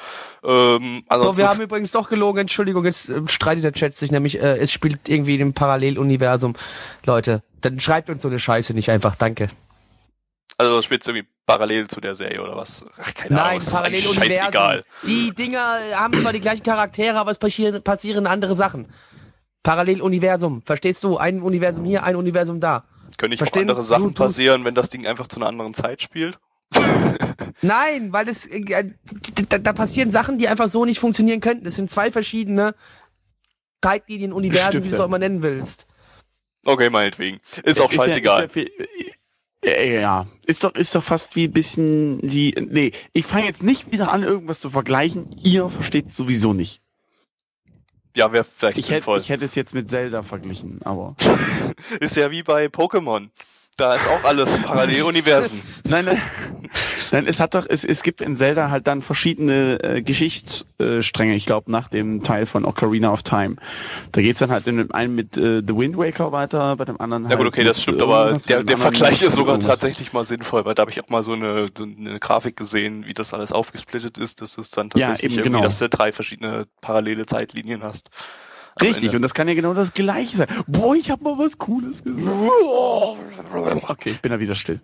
Speaker 2: Ähm, also
Speaker 3: So, wir haben übrigens doch gelogen, Entschuldigung, jetzt äh, streitet der Chat sich nämlich, äh, es spielt irgendwie in einem Paralleluniversum. Leute, dann schreibt uns so eine Scheiße nicht einfach, danke.
Speaker 2: also das spielt irgendwie parallel zu der Serie oder was? Ach, keine Ahnung,
Speaker 3: Nein,
Speaker 2: ist eigentlich
Speaker 3: Paralleluniversum.
Speaker 2: scheißegal.
Speaker 3: Die Dinger haben zwar die gleichen Charaktere, aber es passieren, passieren andere Sachen. Paralleluniversum, verstehst du? Ein Universum hier, ein Universum da.
Speaker 2: Können nicht auch andere Sachen
Speaker 3: Du
Speaker 2: passieren, wenn das Ding einfach zu einer anderen Zeit spielt?
Speaker 3: Nein, weil es äh, da, da passieren Sachen, die einfach so nicht funktionieren könnten. Es sind zwei verschiedene Zeitlinien, Universen, wie du es
Speaker 4: Stifte.
Speaker 3: auch immer nennen willst.
Speaker 2: Okay, meinetwegen. Ist auch
Speaker 4: Es ja-
Speaker 2: scheißegal.
Speaker 4: Ist ja, viel- äh, ja, ist doch, ist doch fast wie ein bisschen die, nee, ich fange jetzt nicht wieder an, irgendwas zu vergleichen. Ihr versteht sowieso nicht.
Speaker 2: Ja, wäre vielleicht
Speaker 4: Ich hätte,
Speaker 2: sinnvoll.
Speaker 4: ich hätte es jetzt mit Zelda verglichen, aber.
Speaker 2: Ist ja wie bei Pokémon. Da ist auch alles Paralleluniversen.
Speaker 4: Nein, nein. Nein, es hat doch, es, es gibt in Zelda halt dann verschiedene äh, Geschichtsstränge, ich glaube, nach dem Teil von Ocarina of Time. Da geht's dann halt in dem einen mit äh, The Wind Waker weiter, bei dem anderen
Speaker 2: Ja
Speaker 4: halt
Speaker 2: gut, okay, das stimmt, aber
Speaker 4: irgendwas,
Speaker 2: der, der Vergleich ist sogar
Speaker 4: irgendwas.
Speaker 2: tatsächlich mal sinnvoll, weil da habe ich auch mal so eine, so eine Grafik gesehen, wie das alles aufgesplittet ist, dass es dann
Speaker 4: Ja,
Speaker 2: tatsächlich
Speaker 4: eben,
Speaker 2: irgendwie,
Speaker 4: genau.
Speaker 2: dass du drei verschiedene parallele Zeitlinien hast.
Speaker 4: Richtig,
Speaker 2: Ende.
Speaker 4: und das kann ja genau das gleiche sein. Boah, ich habe mal was Cooles gesagt. Okay, ich bin da wieder still.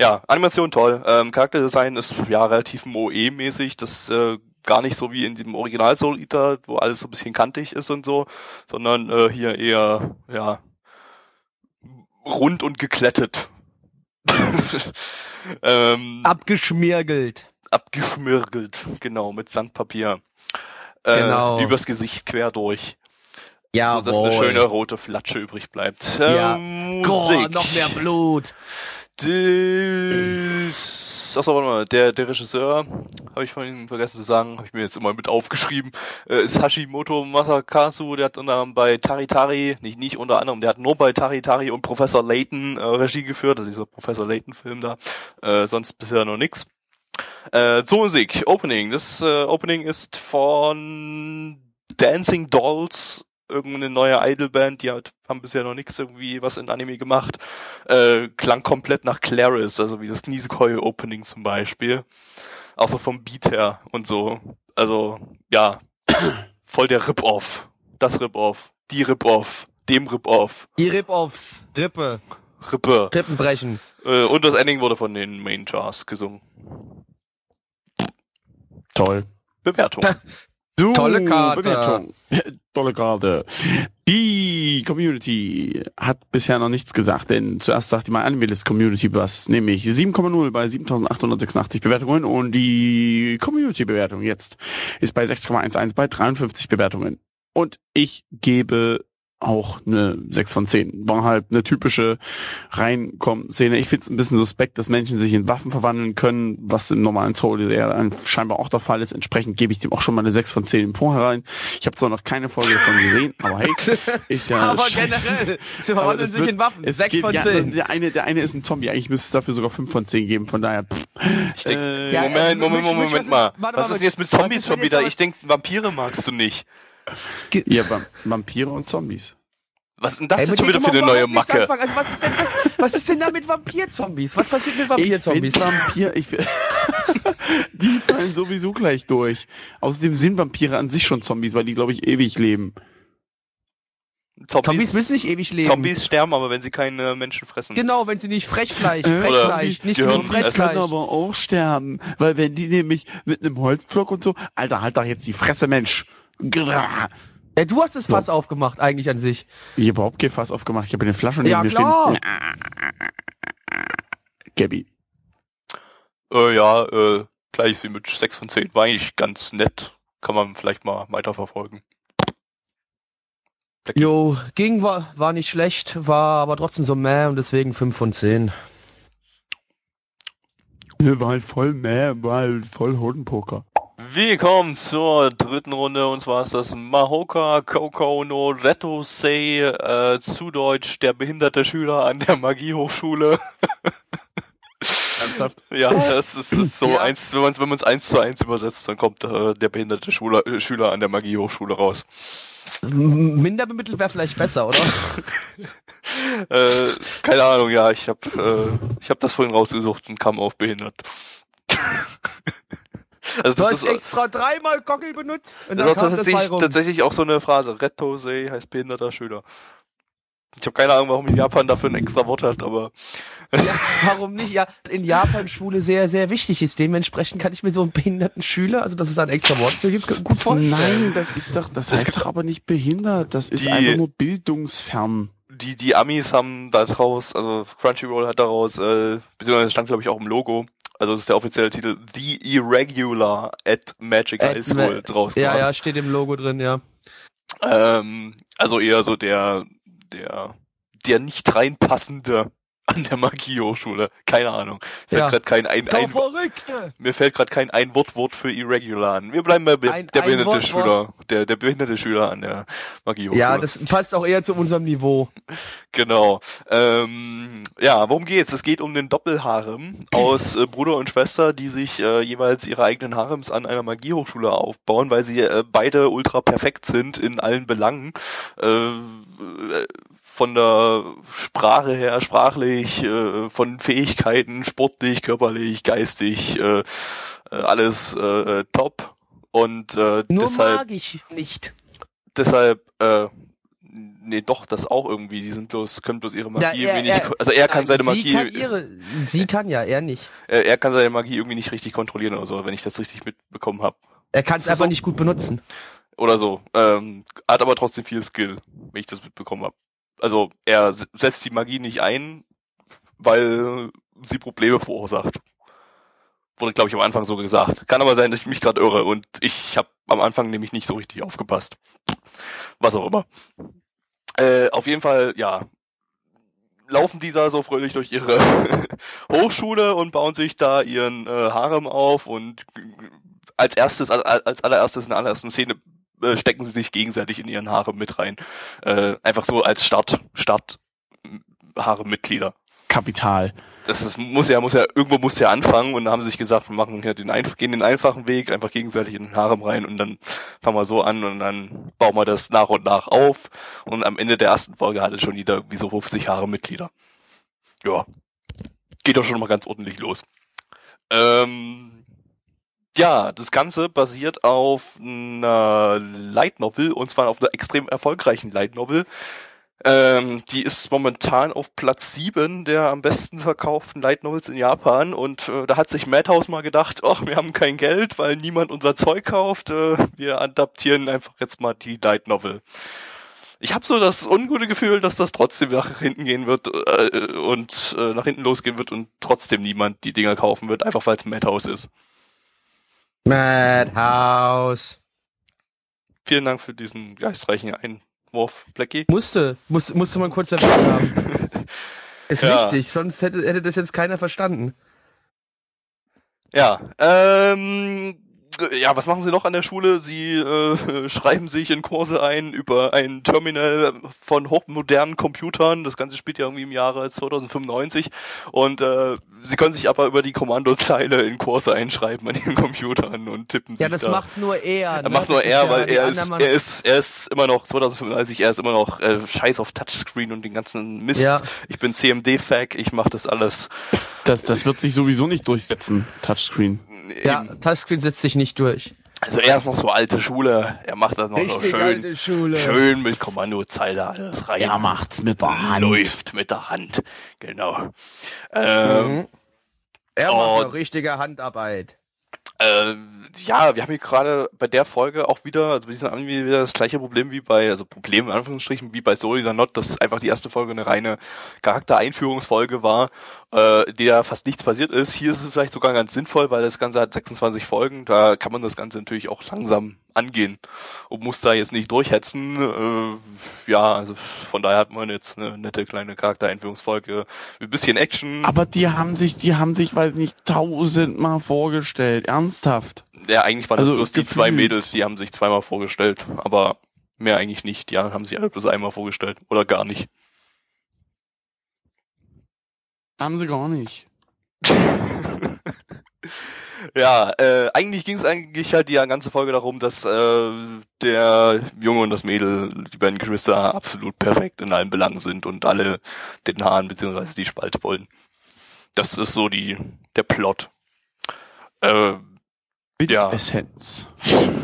Speaker 2: Ja, Animation toll. Ähm, Charakterdesign ist ja relativ MOE-mäßig. Das äh, gar nicht so wie in dem Original Soul Eater, wo alles so ein bisschen kantig ist und so, sondern äh, hier eher ja rund und geklettet. ähm,
Speaker 3: Abgeschmirgelt.
Speaker 2: abgeschmirgelt, genau, mit Sandpapier. Äh,
Speaker 3: Genau.
Speaker 2: Übers Gesicht quer durch.
Speaker 3: Ja,
Speaker 2: so dass eine schöne rote Flatsche übrig bleibt.
Speaker 3: Ja.
Speaker 2: Ähm, Musik.
Speaker 3: noch mehr Blut.
Speaker 2: Das, achso, warte mal, der, der Regisseur, habe ich vorhin vergessen zu sagen, habe ich mir jetzt immer mit aufgeschrieben, äh, ist Hashimoto Masakazu, der hat unter anderem bei Tari Tari, nicht, nicht unter anderem, der hat nur bei Tari Tari und Professor Layton äh, Regie geführt, also dieser Professor Layton Film da, äh, sonst bisher noch nix. Äh, zur Musik, Opening, das äh, Opening ist von Dancing Dolls irgendeine neue Idolband, die hat, haben bisher noch nichts irgendwie was in Anime gemacht, äh, klang komplett nach Claris, also wie das Nisekoi Opening zum Beispiel. Auch so vom Beat her und so. Also, ja, voll der Rip-Off. Das Rip-Off. Die Rip-Off. Dem Rip-Off.
Speaker 3: Die Rip-Offs. Rippe.
Speaker 2: Rippe.
Speaker 3: Rippen brechen.
Speaker 2: Äh, und das Ending wurde von den Main Jars gesungen.
Speaker 4: Toll.
Speaker 2: Bewertung.
Speaker 4: Du,
Speaker 3: Tolle Karte.
Speaker 4: Bewertung. Tolle Karte. Die Community hat bisher noch nichts gesagt, denn zuerst sagt die My Anime List Community was, nämlich 7,0 bei 7886 Bewertungen und die Community Bewertung jetzt ist bei 6,11 bei 53 Bewertungen. Und ich gebe auch eine 6 von 10. War halt eine typische Reinkommen-Szene. Ich finde es ein bisschen suspekt, dass Menschen sich in Waffen verwandeln können, was im normalen Soul eher scheinbar auch der Fall ist. Entsprechend gebe ich dem auch schon mal eine 6 von 10 im Vorhinein. Ich habe zwar noch keine Folge davon gesehen, aber hey, ist ja
Speaker 3: Aber
Speaker 4: scheiße.
Speaker 3: generell, sie verwandeln sich
Speaker 4: wird-
Speaker 3: in Waffen.
Speaker 4: Es
Speaker 3: 6
Speaker 4: geht,
Speaker 3: von
Speaker 4: ja,
Speaker 3: 10.
Speaker 4: Der eine, der eine ist ein Zombie. Eigentlich müsste es dafür sogar 5 von 10 geben. Von daher, pff,
Speaker 2: Ich denk,
Speaker 4: äh,
Speaker 3: Ja,
Speaker 2: Moment,
Speaker 3: äh,
Speaker 2: Moment,
Speaker 3: Misch-
Speaker 2: Moment,
Speaker 3: Misch, was
Speaker 2: Moment
Speaker 3: ist-
Speaker 2: mal.
Speaker 3: warte
Speaker 2: Was
Speaker 3: mal,
Speaker 2: ist jetzt mit Zombies schon wieder? Ich denk, Vampire magst du nicht.
Speaker 4: Ja, Va- Vampire und Zombies.
Speaker 2: Was ist denn das
Speaker 3: Ey,
Speaker 2: jetzt schon wieder für eine neue Macke?
Speaker 3: Also was ist denn das, was ist denn da mit Vampir-Zombies? Was passiert mit Vampir-Zombies?
Speaker 4: Vampir, ich find- die fallen sowieso gleich durch. Außerdem sind Vampire an sich schon Zombies, weil die, glaube ich, ewig leben.
Speaker 3: Zombies müssen nicht ewig leben.
Speaker 2: Zombies sterben aber, wenn sie keine Menschen fressen.
Speaker 3: Genau, wenn sie nicht Frechfleisch,
Speaker 4: Äh,
Speaker 3: Frechfleisch,
Speaker 2: oder
Speaker 3: nicht genug
Speaker 2: essen.
Speaker 4: Die
Speaker 3: Frechfleisch.
Speaker 4: können aber auch sterben, weil wenn die nämlich mit einem Holzblock und so, Alter, halt doch jetzt die Fresse, Mensch.
Speaker 3: Ja, du hast das
Speaker 4: So.
Speaker 3: Fass aufgemacht, eigentlich an sich.
Speaker 4: Ich habe überhaupt kein Fass aufgemacht, ich habe eine Flasche neben
Speaker 3: Ja,
Speaker 4: mir
Speaker 3: klar.
Speaker 4: stehen. Gabby.
Speaker 2: Äh, ja, äh, gleich wie mit 6 von 10. War eigentlich ganz nett. Kann man vielleicht mal weiterverfolgen.
Speaker 3: Jo, ging, war, war nicht schlecht, war aber trotzdem so meh und deswegen 5 von 10.
Speaker 4: War halt voll meh, war halt voll Hodenpoker.
Speaker 2: Willkommen zur dritten Runde und zwar ist das Mahoka Koko no Retosei, äh, zu Deutsch der behinderte Schüler an der Magiehochschule.
Speaker 4: Ernsthaft?
Speaker 2: Ja, das ist, ist so
Speaker 3: Ja.
Speaker 2: eins, wenn man es wenn man's eins zu eins übersetzt, dann kommt äh, der behinderte Schüler, äh, Schüler an der Magiehochschule raus.
Speaker 3: Minder bemittelt wäre vielleicht besser, oder?
Speaker 2: Äh, keine Ahnung, ja, ich habe äh, ich hab das vorhin rausgesucht und kam auf behindert. also
Speaker 3: Du
Speaker 2: das
Speaker 3: hast
Speaker 2: ist,
Speaker 3: extra dreimal Gockel benutzt und
Speaker 2: das
Speaker 3: dann
Speaker 2: ist
Speaker 3: kam das
Speaker 2: tatsächlich, tatsächlich auch so eine Phrase. Rettosei heißt behinderter Schüler. Ich habe keine Ahnung, warum Japan dafür ein extra Wort hat, aber
Speaker 3: Ja, warum nicht? Ja, in Japan Schule sehr, sehr wichtig ist. Dementsprechend kann ich mir so einen behinderten Schüler, also dass es da ein extra Wort für gibt, gut vorstellen.
Speaker 4: Nein, das ist doch, das
Speaker 2: Es
Speaker 4: heißt doch aber nicht behindert, das ist
Speaker 2: Die-
Speaker 4: einfach nur bildungsfern.
Speaker 2: die, die Amis haben da draus, also Crunchyroll hat daraus, äh, beziehungsweise stand glaube ich auch im Logo, also das ist der offizielle Titel, The Irregular at Magic
Speaker 3: At
Speaker 2: High School
Speaker 3: Ma-
Speaker 2: draus
Speaker 3: Ja, ja, steht im Logo drin, ja.
Speaker 2: Ähm, also eher so der, der, der nicht reinpassende an der Magiehochschule. Keine Ahnung. Fällt
Speaker 3: Ja.
Speaker 2: grad kein ein, ein,
Speaker 3: Verrückte!
Speaker 2: mir fällt gerade kein ein Wortwort für Irregular an. Wir bleiben bei be-
Speaker 3: Ein-
Speaker 2: der
Speaker 3: ein
Speaker 2: behinderte
Speaker 3: Wort-
Speaker 2: Schüler, der, der behinderte Schüler an der Magiehochschule.
Speaker 3: Ja, das passt auch eher zu unserem Niveau.
Speaker 2: Genau. Ähm, ja, worum geht's? Es geht um den Doppelharem aus äh, Bruder und Schwester, die sich äh, jeweils ihre eigenen Harems an einer Magiehochschule aufbauen, weil sie äh, beide ultra perfekt sind in allen Belangen. Äh, von der Sprache her, sprachlich, äh, von Fähigkeiten, sportlich, körperlich, geistig, äh, äh, alles äh, äh, top. Und äh,
Speaker 3: Nur
Speaker 2: deshalb
Speaker 3: mag ich nicht.
Speaker 2: deshalb, äh, nee, doch, das auch irgendwie. Die sind bloß, können bloß ihre Magie
Speaker 3: Ja, er-
Speaker 2: irgendwie nicht,
Speaker 3: er-
Speaker 2: also er kann
Speaker 3: Nein,
Speaker 2: seine
Speaker 3: sie
Speaker 2: Magie,
Speaker 3: Kann ihre, sie kann ja, er nicht.
Speaker 2: äh, er kann seine Magie irgendwie nicht richtig kontrollieren oder so, wenn ich das richtig mitbekommen habe.
Speaker 3: Er kann es einfach
Speaker 2: so?
Speaker 3: nicht gut benutzen.
Speaker 2: Oder so. Ähm, hat aber trotzdem viel Skill, wenn ich das mitbekommen habe. Also er setzt die Magie nicht ein, weil sie Probleme verursacht. Wurde, glaube ich, am Anfang so gesagt. Kann aber sein, dass ich mich gerade irre und ich habe am Anfang nämlich nicht so richtig aufgepasst. Was auch immer. Äh, auf jeden Fall, ja. laufen die da so fröhlich durch ihre Hochschule und bauen sich da ihren äh, Harem auf und als erstes, als, als allererstes in der allerersten Szene äh, stecken sie sich gegenseitig in ihren Harem mit rein. Äh, einfach so als Start, Start Harem-Mitglieder.
Speaker 4: Kapital.
Speaker 2: Das ist, muss ja, muss ja, irgendwo muss ja anfangen und dann haben sie sich gesagt, wir machen hier den einf gehen den einfachen Weg, einfach gegenseitig in den Harem rein und dann fangen wir so an und dann bauen wir das nach und nach auf und am Ende der ersten Folge hatte schon jeder wie so 50 Harem-Mitglieder. Ja. Geht doch schon mal ganz ordentlich los. Ähm, ja, das Ganze basiert auf einer Light Novel und zwar auf einer extrem erfolgreichen Light Novel. Ähm, die ist momentan auf Platz sieben der am besten verkauften Light Novels in Japan und äh, da hat sich Madhouse mal gedacht, ach, wir haben kein Geld, weil niemand unser Zeug kauft, äh, wir adaptieren einfach jetzt mal die Light Novel. Ich habe so das ungute Gefühl, dass das trotzdem nach hinten gehen wird äh, und äh, nach hinten losgehen wird und trotzdem niemand die Dinger kaufen wird, einfach weil es Madhouse ist.
Speaker 3: Madhouse.
Speaker 2: Vielen Dank für diesen geistreichen Einwurf, Blackie.
Speaker 3: Musste, musste, musste man kurz erwähnt haben. Ist
Speaker 2: Ja.
Speaker 3: wichtig, sonst hätte, hätte das jetzt keiner verstanden.
Speaker 2: Ja, ähm, ja, was machen Sie noch an der Schule? Sie äh, schreiben sich in Kurse ein über ein Terminal von hochmodernen Computern. Das Ganze spielt ja irgendwie im Jahre 2095 und äh, Sie können sich aber über die Kommandozeile in Kurse einschreiben an Ihren Computern und tippen
Speaker 3: Ja,
Speaker 2: sich
Speaker 3: das
Speaker 2: da.
Speaker 3: macht nur er.
Speaker 2: Er
Speaker 3: ne?
Speaker 2: macht nur er,
Speaker 3: ja
Speaker 2: weil er ist, er ist, er ist immer noch 2035, er ist immer noch äh, scheiß auf Touchscreen und den ganzen Mist.
Speaker 3: Ja.
Speaker 2: Ich bin CMD-Fag, ich mach das alles.
Speaker 4: Das, das wird sich sowieso nicht durchsetzen, Touchscreen.
Speaker 3: Ja,
Speaker 2: Eben.
Speaker 3: Touchscreen setzt sich nicht durch.
Speaker 2: Also er ist noch so alte Schule, er macht das noch so
Speaker 3: Richtig
Speaker 2: schön.
Speaker 3: alte Schule.
Speaker 2: Schön mit Kommandozeile alles rein.
Speaker 4: Er macht's mit der Hand.
Speaker 2: Läuft mit der Hand. Genau. Ähm,
Speaker 3: Mhm. Er macht noch richtige Handarbeit.
Speaker 2: Äh, ja, wir haben hier gerade bei der Folge auch wieder, also bei diesem Anime wieder das gleiche Problem wie bei, also Problem in Anführungsstrichen, wie bei Soul or Not, dass einfach die erste Folge eine reine Charaktereinführungsfolge war, äh, in der fast nichts passiert ist. Hier ist es vielleicht sogar ganz sinnvoll, weil das Ganze hat 26 Folgen, da kann man das Ganze natürlich auch langsam angehen und muss da jetzt nicht durchhetzen. Äh, ja, also von daher hat man jetzt eine nette kleine Charaktereinführungsfolge, mit ein bisschen Action.
Speaker 4: Aber die haben sich, die haben sich, weiß nicht, tausendmal vorgestellt. Ernsthaft.
Speaker 2: Ja, eigentlich waren
Speaker 4: Also
Speaker 2: das bloß die zwei. Mädels, die haben sich zweimal vorgestellt, aber mehr eigentlich nicht. Die anderen haben sich alle bloß einmal vorgestellt oder gar nicht.
Speaker 4: Haben sie gar nicht.
Speaker 2: Ja, äh, eigentlich ging es eigentlich halt die ganze Folge darum, dass äh, der Junge und das Mädel, die beiden Geschwister, absolut perfekt in allen Belangen sind und alle den Hahn beziehungsweise die Spalte wollen. Das ist so die der Plot. Äh, Ja.
Speaker 4: Essenz.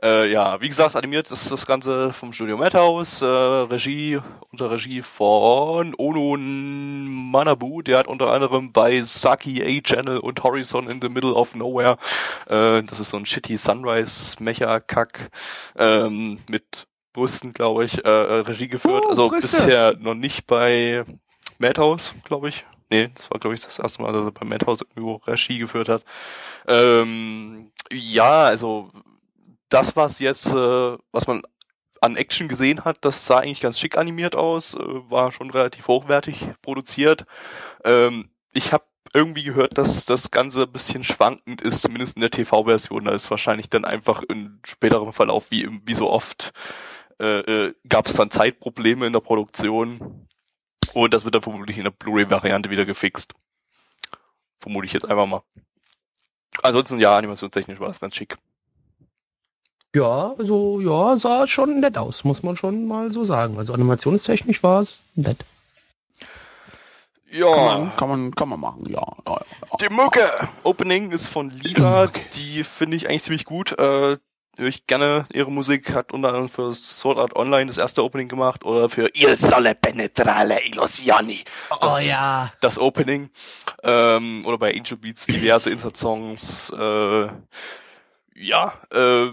Speaker 2: Äh, ja, wie gesagt, animiert ist das Ganze vom Studio Madhouse, äh, Regie, unter Regie von Ono Manabu, der hat unter anderem bei Saki A-Channel und Horizon in the Middle of Nowhere, äh, das ist so ein shitty Sunrise-Mecha-Kack, ähm, mit Brüsten, glaube ich, äh, äh, Regie geführt.
Speaker 3: Oh,
Speaker 2: also
Speaker 3: Brüste.
Speaker 2: bisher noch nicht bei Madhouse, glaube ich. Nee, das war, glaube ich, das erste Mal, dass er bei Madhouse irgendwo Regie geführt hat. Ähm, ja, also das, was jetzt, äh, was man an Action gesehen hat, das sah eigentlich ganz schick animiert aus, äh, war schon relativ hochwertig produziert. Ähm, ich habe irgendwie gehört, dass das Ganze ein bisschen schwankend ist, zumindest in der TV-Version. Da ist wahrscheinlich dann einfach in späterem Verlauf, wie, wie so oft, äh, äh, gab es dann Zeitprobleme in der Produktion. Und das wird dann vermutlich in der Blu-ray-Variante wieder gefixt. Vermute ich jetzt einfach mal. Ansonsten, ja, animationstechnisch war das ganz schick.
Speaker 3: Ja, also, ja, sah schon nett aus, muss man schon mal so sagen. Also animationstechnisch war es nett.
Speaker 2: Ja.
Speaker 4: Kann man, kann man, kann man machen, ja. ja, ja.
Speaker 2: Die Mucke! Opening ist von Lisa, die finde ich eigentlich ziemlich gut. Äh, höre ich gerne ihre Musik, hat unter anderem für Sword Art Online das erste Opening gemacht oder für Il Sole Penetrale Illusioni. Das-
Speaker 3: ja.
Speaker 2: Das Opening. Ähm, oder bei Angel Beats diverse Insert-Songs. Äh, ja, äh,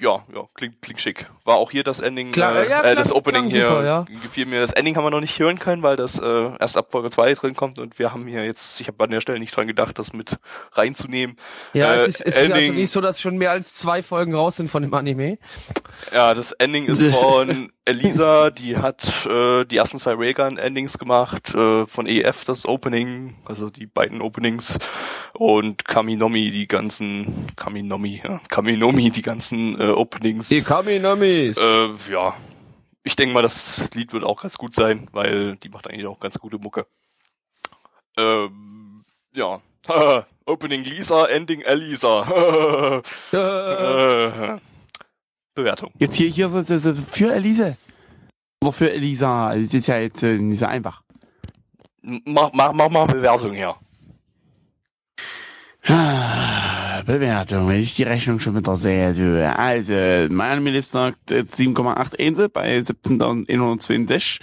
Speaker 2: ja, ja, klingt, klingt schick. War auch hier das Ending,
Speaker 3: Klar,
Speaker 2: äh,
Speaker 3: ja,
Speaker 2: äh, das
Speaker 3: klang-
Speaker 2: Opening hier
Speaker 3: super, ja.
Speaker 2: gefiel mir. Das Ending haben wir noch nicht hören können, weil das äh, erst ab Folge 2 drin kommt und wir haben hier jetzt, ich habe an der Stelle nicht dran gedacht, das mit reinzunehmen.
Speaker 3: Ja,
Speaker 2: Äh,
Speaker 3: es ist, es ist also
Speaker 2: Ending-
Speaker 3: nicht so, dass schon mehr als zwei Folgen raus sind von dem Anime.
Speaker 2: Ja, das Ending ist von Elisa, die hat äh, die ersten zwei Raygun-Endings gemacht, äh, von EF das Opening, also die beiden Openings und Kaminomi die ganzen, Kaminomi, ja, Kaminomi die ganzen äh, Openings.
Speaker 3: Die Kaminomis.
Speaker 2: Äh, ja, ich denke mal, das Lied wird auch ganz gut sein, weil die macht eigentlich auch ganz gute Mucke. Ähm, ja. Opening Lisa, Ending Elisa. Bewertung.
Speaker 4: Jetzt hier, hier so, so, so für Elise. Oder für Elisa. Das ist ja jetzt äh, nicht so einfach.
Speaker 2: Mach, mach, mach mal Bewertung her.
Speaker 4: Bewertung, wenn ich die Rechnung schon wieder sehe. Du. Also, mein Anime sagt jetzt 7,8 Einzel bei 17.120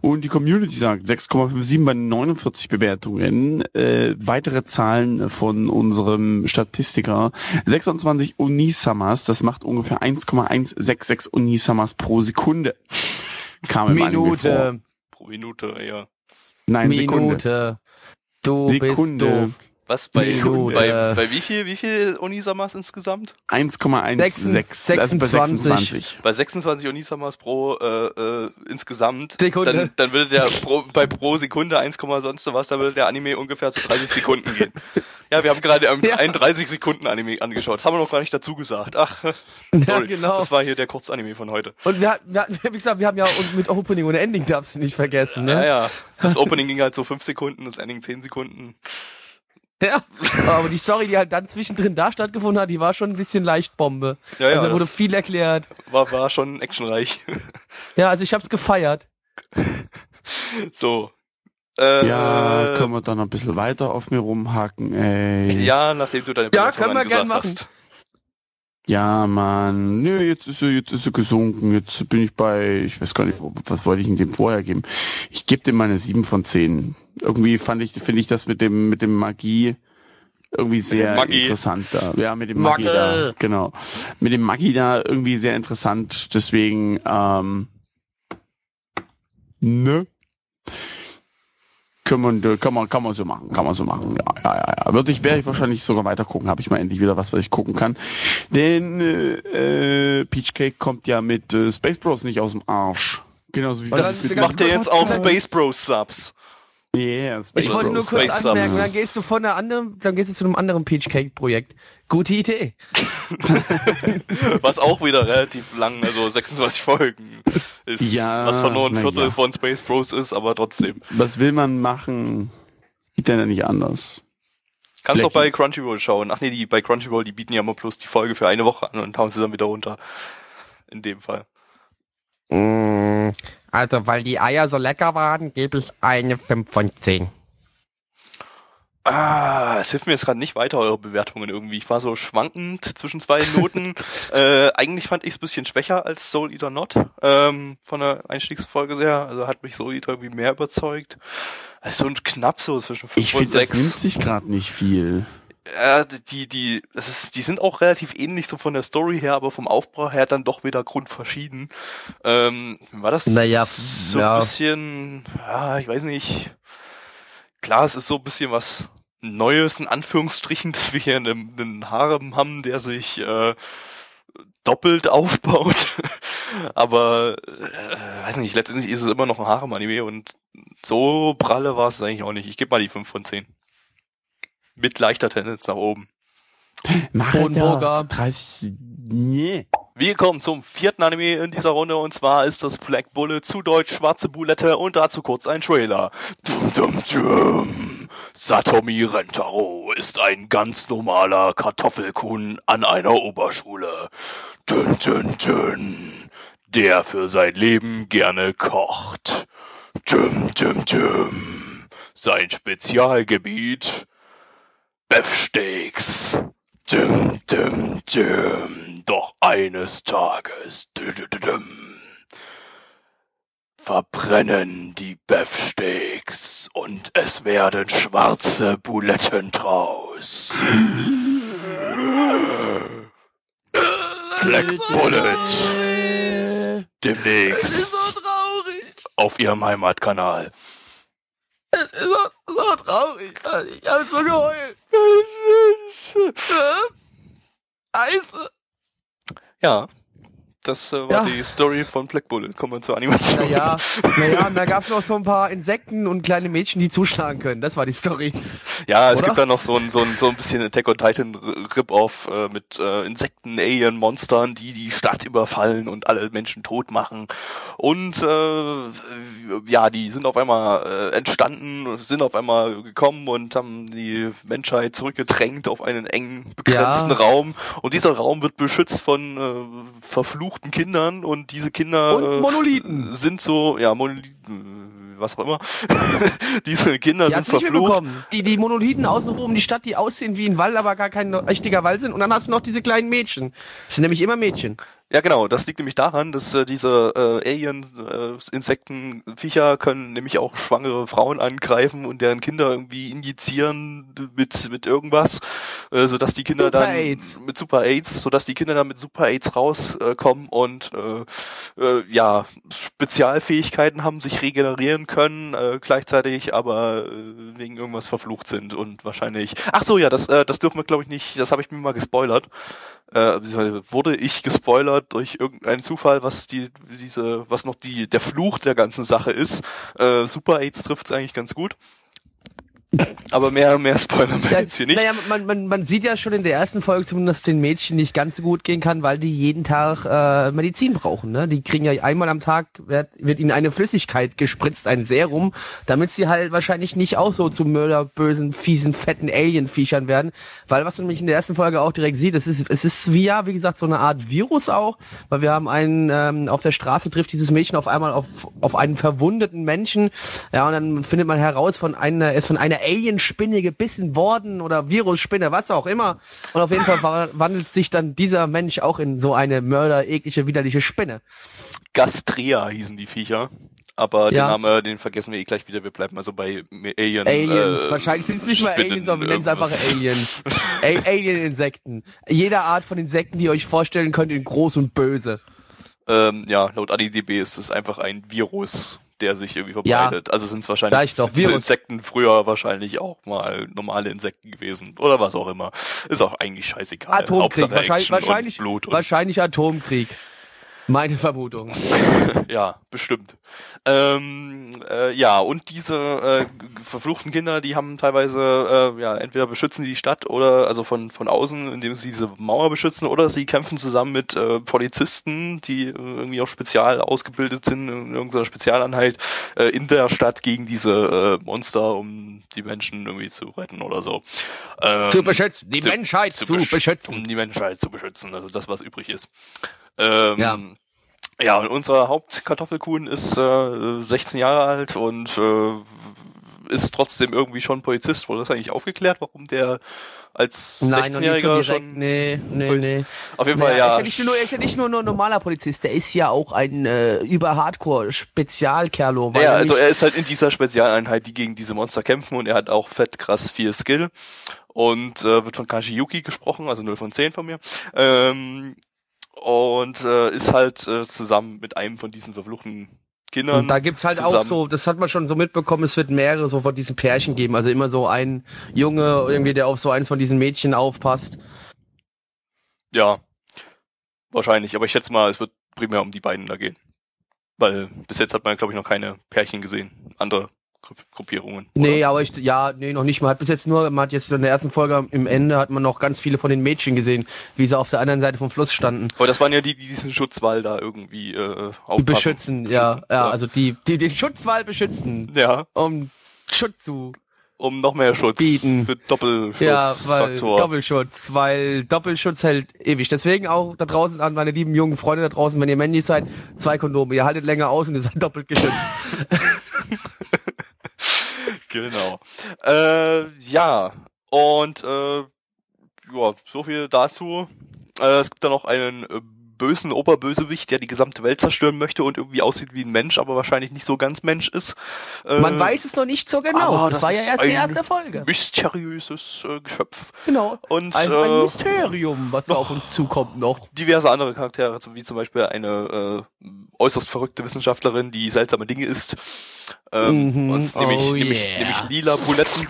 Speaker 4: und die Community sagt 6,57 bei 49 Bewertungen. Äh, weitere Zahlen von unserem Statistiker 26 Unisamas, das macht ungefähr 1,166 Unisamas pro Sekunde. Kam.
Speaker 3: Minute.
Speaker 2: Pro Minute, ja.
Speaker 4: Nein, Sekunde.
Speaker 3: Minute. Du
Speaker 4: Sekunde.
Speaker 3: bist doof.
Speaker 2: Was bei, bei, bei wie viel, wie viel Unisamas insgesamt?
Speaker 4: 1,16, also bei 26.
Speaker 2: Bei 26 Unisamas pro äh, äh, insgesamt.
Speaker 3: Sekunde.
Speaker 2: Dann, dann würde der pro, bei pro Sekunde 1, sonst was, dann würde der Anime ungefähr zu 30 Sekunden gehen. Ja, wir haben gerade ähm,
Speaker 3: Ja.
Speaker 2: einen 30 Sekunden Anime angeschaut. Haben wir noch gar nicht dazu gesagt. Ach, sorry.
Speaker 3: genau.
Speaker 2: Das war hier der Kurzanime von heute.
Speaker 3: Und wir, hatten- wir, hatten- wie gesagt, wir haben ja mit Opening und Ending darfst du nicht vergessen, ne?
Speaker 2: Ja, ja. Das Opening ging halt so 5 Sekunden, das Ending 10 Sekunden.
Speaker 3: Ja. Aber die Story, die halt dann zwischendrin da stattgefunden hat, die war schon ein bisschen leicht Bombe.
Speaker 2: Ja, ja,
Speaker 3: also wurde viel erklärt.
Speaker 2: War, war schon actionreich.
Speaker 3: Ja, also ich hab's gefeiert.
Speaker 2: so. Äh,
Speaker 4: Ja, können wir dann ein bisschen weiter auf mir rumhaken, ey.
Speaker 2: Ja, nachdem du deine
Speaker 3: Ja, können wir gern
Speaker 2: angesagt
Speaker 3: machen.
Speaker 2: hast.
Speaker 4: Ja, Mann. Nö, jetzt ist sie, jetzt ist sie gesunken. Jetzt bin ich bei, ich weiß gar nicht, was wollte ich denn dem vorher geben? Ich gebe dem meine 7 von 10. Irgendwie fand ich, finde ich das mit dem, mit dem Magie irgendwie sehr
Speaker 2: Magie.
Speaker 4: interessant da. Ja, mit dem Magie,
Speaker 3: Magie.
Speaker 4: da. Genau. Mit dem Magie da irgendwie sehr interessant. Deswegen, ähm, ne? Kann man, kann man, kann man so machen, kann man so machen. Ja, ja, ja, ja. Würde ich, werde ich wahrscheinlich sogar weiter gucken. Habe ich mal endlich wieder was, was ich gucken kann. Denn äh, äh, Peach Cake kommt ja mit äh, Space Bros nicht aus dem Arsch. Genauso wie
Speaker 2: Das
Speaker 3: ganz
Speaker 2: macht ja
Speaker 3: kurz
Speaker 2: jetzt auch Space Bros Subs.
Speaker 4: Yeah, Space
Speaker 3: Ich wollte nur kurz
Speaker 2: Space
Speaker 3: anmerken,
Speaker 2: Subs.
Speaker 3: dann gehst du von einer anderen, dann gehst du zu einem anderen Peach Cake Projekt. Gute Idee.
Speaker 2: Was auch wieder relativ lang, also 26 Folgen ist.
Speaker 4: Ja,
Speaker 2: was von nur ein Viertel
Speaker 4: ja.
Speaker 2: von Space Bros ist, aber trotzdem.
Speaker 4: Was will man machen? Geht denn ja nicht anders?
Speaker 2: Kannst auch
Speaker 4: Blackie.
Speaker 2: bei Crunchyroll schauen. Ach nee, die bei Crunchyroll, die bieten ja immer bloß die Folge für eine Woche an und hauen sie dann wieder runter. In dem Fall.
Speaker 3: Also, weil die Eier so lecker waren, gebe ich eine 5 von 10.
Speaker 2: Ah, es hilft mir jetzt gerade nicht weiter, eure Bewertungen irgendwie. Ich war so schwankend zwischen zwei Noten. äh, eigentlich fand ich es bisschen schwächer als Soul Eater Not. Ähm, von der Einstiegsfolge sehr. Also hat mich Soul Eater irgendwie mehr überzeugt. Also so knapp so zwischen 5
Speaker 4: Ich
Speaker 2: und
Speaker 4: finde, das
Speaker 2: 6.
Speaker 4: nimmt sich gerade nicht viel.
Speaker 2: Ja, die, die, das ist, die sind auch relativ ähnlich so von der Story her, aber vom Aufbau her dann doch wieder grundverschieden. Ähm, war das
Speaker 3: Naja,
Speaker 2: so
Speaker 3: ja.
Speaker 2: ein bisschen, ja, ich weiß nicht. Klar, es ist so ein bisschen was Neues, in Anführungsstrichen, dass wir hier einen, einen Harem haben, der sich äh, doppelt aufbaut. aber, äh, weiß nicht, letztendlich ist es immer noch ein Harem-Anime und so pralle war es eigentlich auch nicht. Ich gebe mal die 5 von 10. Mit leichter Tendenz nach oben.
Speaker 4: Mach
Speaker 3: Kronburger.
Speaker 4: 30, nee.
Speaker 2: Wir kommen zum vierten Anime in dieser Runde und zwar ist das Black Bullet zu Deutsch Schwarze Bulette und dazu kurz ein Trailer. Dum, dum, dum. Satomi Rentaro ist ein ganz normaler Kartoffelkuhn an einer Oberschule. Dün, dün, dün. Der für sein Leben gerne kocht. Düm, düm, düm. Sein Spezialgebiet Beefsteaks. Düm, düm, düm. Doch eines Tages dü, dü, dü, düm, verbrennen die Beefsteaks und es werden schwarze Buletten draus. Black Bullet. Demnächst
Speaker 3: so
Speaker 2: auf ihrem Heimatkanal.
Speaker 3: Es ist so, so traurig. Ich habe so geheult. Scheiße.
Speaker 2: Ja, Das äh, war
Speaker 3: Ja.
Speaker 2: die Story von Black Bullet. Kommen wir zur Animation.
Speaker 3: Naja, naja, und da gab's noch so ein paar Insekten und kleine Mädchen, die zuschlagen können. Das war die Story.
Speaker 2: Ja, es
Speaker 3: Oder?
Speaker 2: gibt da noch so ein, so ein, so ein bisschen Attack on Titan Rip-Off äh, mit äh, Insekten, Alien, Monstern, die die Stadt überfallen und alle Menschen tot machen. Und äh, ja, die sind auf einmal äh, entstanden, sind auf einmal gekommen und haben die Menschheit zurückgedrängt auf einen engen, begrenzten
Speaker 3: Ja.
Speaker 2: Raum. Und dieser Raum wird beschützt von äh, verfluchten Kindern und diese Kinder
Speaker 3: Und
Speaker 2: äh,
Speaker 3: Monolithen.
Speaker 2: sind so, ja, Monolithen, was auch immer. diese Kinder
Speaker 3: Die
Speaker 2: sind verflucht.
Speaker 3: Die, die Monolithen außenrum um die Stadt, die aussehen wie ein Wall, aber gar kein richtiger Wall sind. Und dann hast du noch diese kleinen Mädchen. Das sind nämlich immer Mädchen.
Speaker 2: Ja, genau. Das liegt nämlich daran, dass äh, diese äh, Alien-Insekten, Viecher können nämlich auch schwangere Frauen angreifen und deren Kinder irgendwie injizieren mit mit irgendwas, äh, sodass die Kinder
Speaker 3: Super
Speaker 2: dann
Speaker 3: AIDS.
Speaker 2: mit Super AIDS, sodass die Kinder dann mit Super AIDS rauskommen äh, und äh, äh, ja Spezialfähigkeiten haben, sich regenerieren können, äh, gleichzeitig aber äh, wegen irgendwas verflucht sind und wahrscheinlich. Ach so, ja, das äh, das dürfen wir glaube ich nicht. Das habe ich mir mal gespoilert äh, wurde ich gespoilert durch irgendeinen Zufall, was die diese, was noch die der Fluch der ganzen Sache ist. Äh, Super AIDS trifft's eigentlich ganz gut. Aber mehr mehr spoilern wir
Speaker 3: Ja,
Speaker 2: jetzt hier nicht.
Speaker 3: Naja, man, man, man sieht ja schon in der ersten Folge zumindest, dass den Mädchen nicht ganz so gut gehen kann, weil die jeden Tag äh, Medizin brauchen. Ne? Die kriegen ja einmal am Tag, wird, wird ihnen eine Flüssigkeit gespritzt, ein Serum, damit sie halt wahrscheinlich nicht auch so zu mörderbösen, fiesen, fetten Alien-Viechern werden. Weil was man nämlich in der ersten Folge auch direkt sieht, es ist, es ist wie ja, wie gesagt, so eine Art Virus auch, weil wir haben einen, ähm, auf der Straße trifft dieses Mädchen auf einmal auf, auf einen verwundeten Menschen, ja, und dann findet man heraus, von einer, er ist von einer Alien-Spinne gebissen worden oder Virusspinne, was auch immer. Und auf jeden Fall wandelt sich dann dieser Mensch auch in so eine mörder, eklige, widerliche Spinne.
Speaker 2: Gastrea hießen die Viecher. Aber
Speaker 3: Ja.
Speaker 2: den Namen, den vergessen wir eh gleich wieder. Wir bleiben also bei Alien.
Speaker 3: Aliens,
Speaker 2: äh,
Speaker 3: wahrscheinlich sind es nicht mal Aliens, aber wir nennen es einfach
Speaker 2: irgendwas.
Speaker 3: Aliens. Alien-Insekten. Jede Art von Insekten, die ihr euch vorstellen könnt, in groß und böse.
Speaker 2: Ähm, ja, laut ADDB ist es einfach ein Virus, der sich irgendwie
Speaker 3: Ja.
Speaker 2: verbreitet. Also sind es wahrscheinlich
Speaker 3: ich doch,
Speaker 2: diese. Insekten früher wahrscheinlich auch mal normale Insekten gewesen oder was auch immer. Ist auch eigentlich scheißegal.
Speaker 3: Atomkrieg,
Speaker 2: Hauptsache
Speaker 3: wahrscheinlich,
Speaker 2: Action
Speaker 3: wahrscheinlich,
Speaker 2: und Blut und
Speaker 3: wahrscheinlich Atomkrieg. Meine Vermutung.
Speaker 2: ja, bestimmt. Ähm, äh, ja, und diese äh, verfluchten Kinder, die haben teilweise, äh, ja, entweder beschützen die die Stadt oder, also von, von außen, indem sie diese Mauer beschützen, oder sie kämpfen zusammen mit äh, Polizisten, die äh, irgendwie auch spezial ausgebildet sind in irgendeiner Spezialeinheit äh, in der Stadt gegen diese äh, Monster, um die Menschen irgendwie zu retten oder so. Ähm,
Speaker 3: Zu beschützen, die
Speaker 2: zu-
Speaker 3: Menschheit zu,
Speaker 2: besch-
Speaker 3: beschützen.
Speaker 2: Um die Menschheit zu beschützen, also das, was übrig ist. Ähm,
Speaker 3: Ja.
Speaker 2: Ja, und unser Hauptkartoffelkuhn ist äh, 16 Jahre alt und äh, ist trotzdem irgendwie schon Polizist. Wurde das eigentlich aufgeklärt, warum der als
Speaker 3: Nein, noch nicht so
Speaker 2: 16-Jähriger
Speaker 3: direkt.
Speaker 2: schon...
Speaker 3: Nee, nee, nee.
Speaker 2: Auf jeden
Speaker 3: Naja,
Speaker 2: Fall, ja.
Speaker 3: Ist ja nicht nur, er ist ja nicht nur, nur ein normaler Polizist, der ist ja auch ein äh, über Hardcore-Spezialkerlo.
Speaker 2: ja,
Speaker 3: er
Speaker 2: also er ist halt in dieser Spezialeinheit, die gegen diese Monster kämpfen und er hat auch fett krass viel Skill und äh, wird von Kashi Yuki gesprochen, also 0 von 10 von mir. Ähm, und äh, ist halt äh, zusammen mit einem von diesen verfluchten Kindern.
Speaker 3: Und da gibt's halt auch
Speaker 2: zusammen.
Speaker 3: so, das hat man schon so mitbekommen, es wird mehrere so von diesen Pärchen geben. Also immer so ein Junge, irgendwie, der auf so eins von diesen Mädchen aufpasst.
Speaker 2: Ja, wahrscheinlich. Aber ich schätze mal, es wird primär um die beiden da gehen. Weil bis jetzt hat man, glaube ich, noch keine Pärchen gesehen. Andere Gruppierungen. oder?
Speaker 3: Nee, aber ich, ja, nee, noch nicht. Man hat bis jetzt nur, man hat jetzt in der ersten Folge im Ende hat man noch ganz viele von den Mädchen gesehen, wie sie auf der anderen Seite vom Fluss standen.
Speaker 2: Aber das waren ja die, die diesen Schutzwall da irgendwie äh, aufpassen.
Speaker 3: Beschützen, ja,
Speaker 2: Beschützen,
Speaker 3: ja, also die, die den Schutzwall beschützen,
Speaker 2: Ja,
Speaker 3: um Schutz zu
Speaker 2: um noch mehr Schutz
Speaker 3: Bieten.
Speaker 2: für Doppelschutz.
Speaker 3: Ja, weil
Speaker 2: Faktor.
Speaker 3: Doppelschutz, weil Doppelschutz hält ewig. Deswegen auch da draußen an meine lieben jungen Freunde da draußen, wenn ihr männlich seid, zwei Kondome. Ihr haltet länger aus und ihr seid doppelt geschützt.
Speaker 2: Genau. Äh, ja, und äh, ja, so viel dazu. Äh, es gibt da noch einen äh, bösen Oberbösewicht, der die gesamte Welt zerstören möchte und irgendwie aussieht wie ein Mensch, aber wahrscheinlich nicht so ganz Mensch ist. Äh,
Speaker 3: Man weiß es noch nicht so genau. Das,
Speaker 2: das
Speaker 3: war ja erst die erste Folge.
Speaker 2: mysteriöses äh, Geschöpf.
Speaker 3: Genau.
Speaker 2: Und
Speaker 3: Ein,
Speaker 2: äh,
Speaker 3: ein Mysterium, was da auf uns zukommt noch.
Speaker 2: diverse andere Charaktere, wie zum Beispiel eine äh, äußerst verrückte Wissenschaftlerin, die seltsame Dinge isst. Ähm,
Speaker 3: Mhm.
Speaker 2: und nämlich,
Speaker 3: Oh
Speaker 2: nämlich,
Speaker 3: yeah.
Speaker 2: nämlich lila Buletten.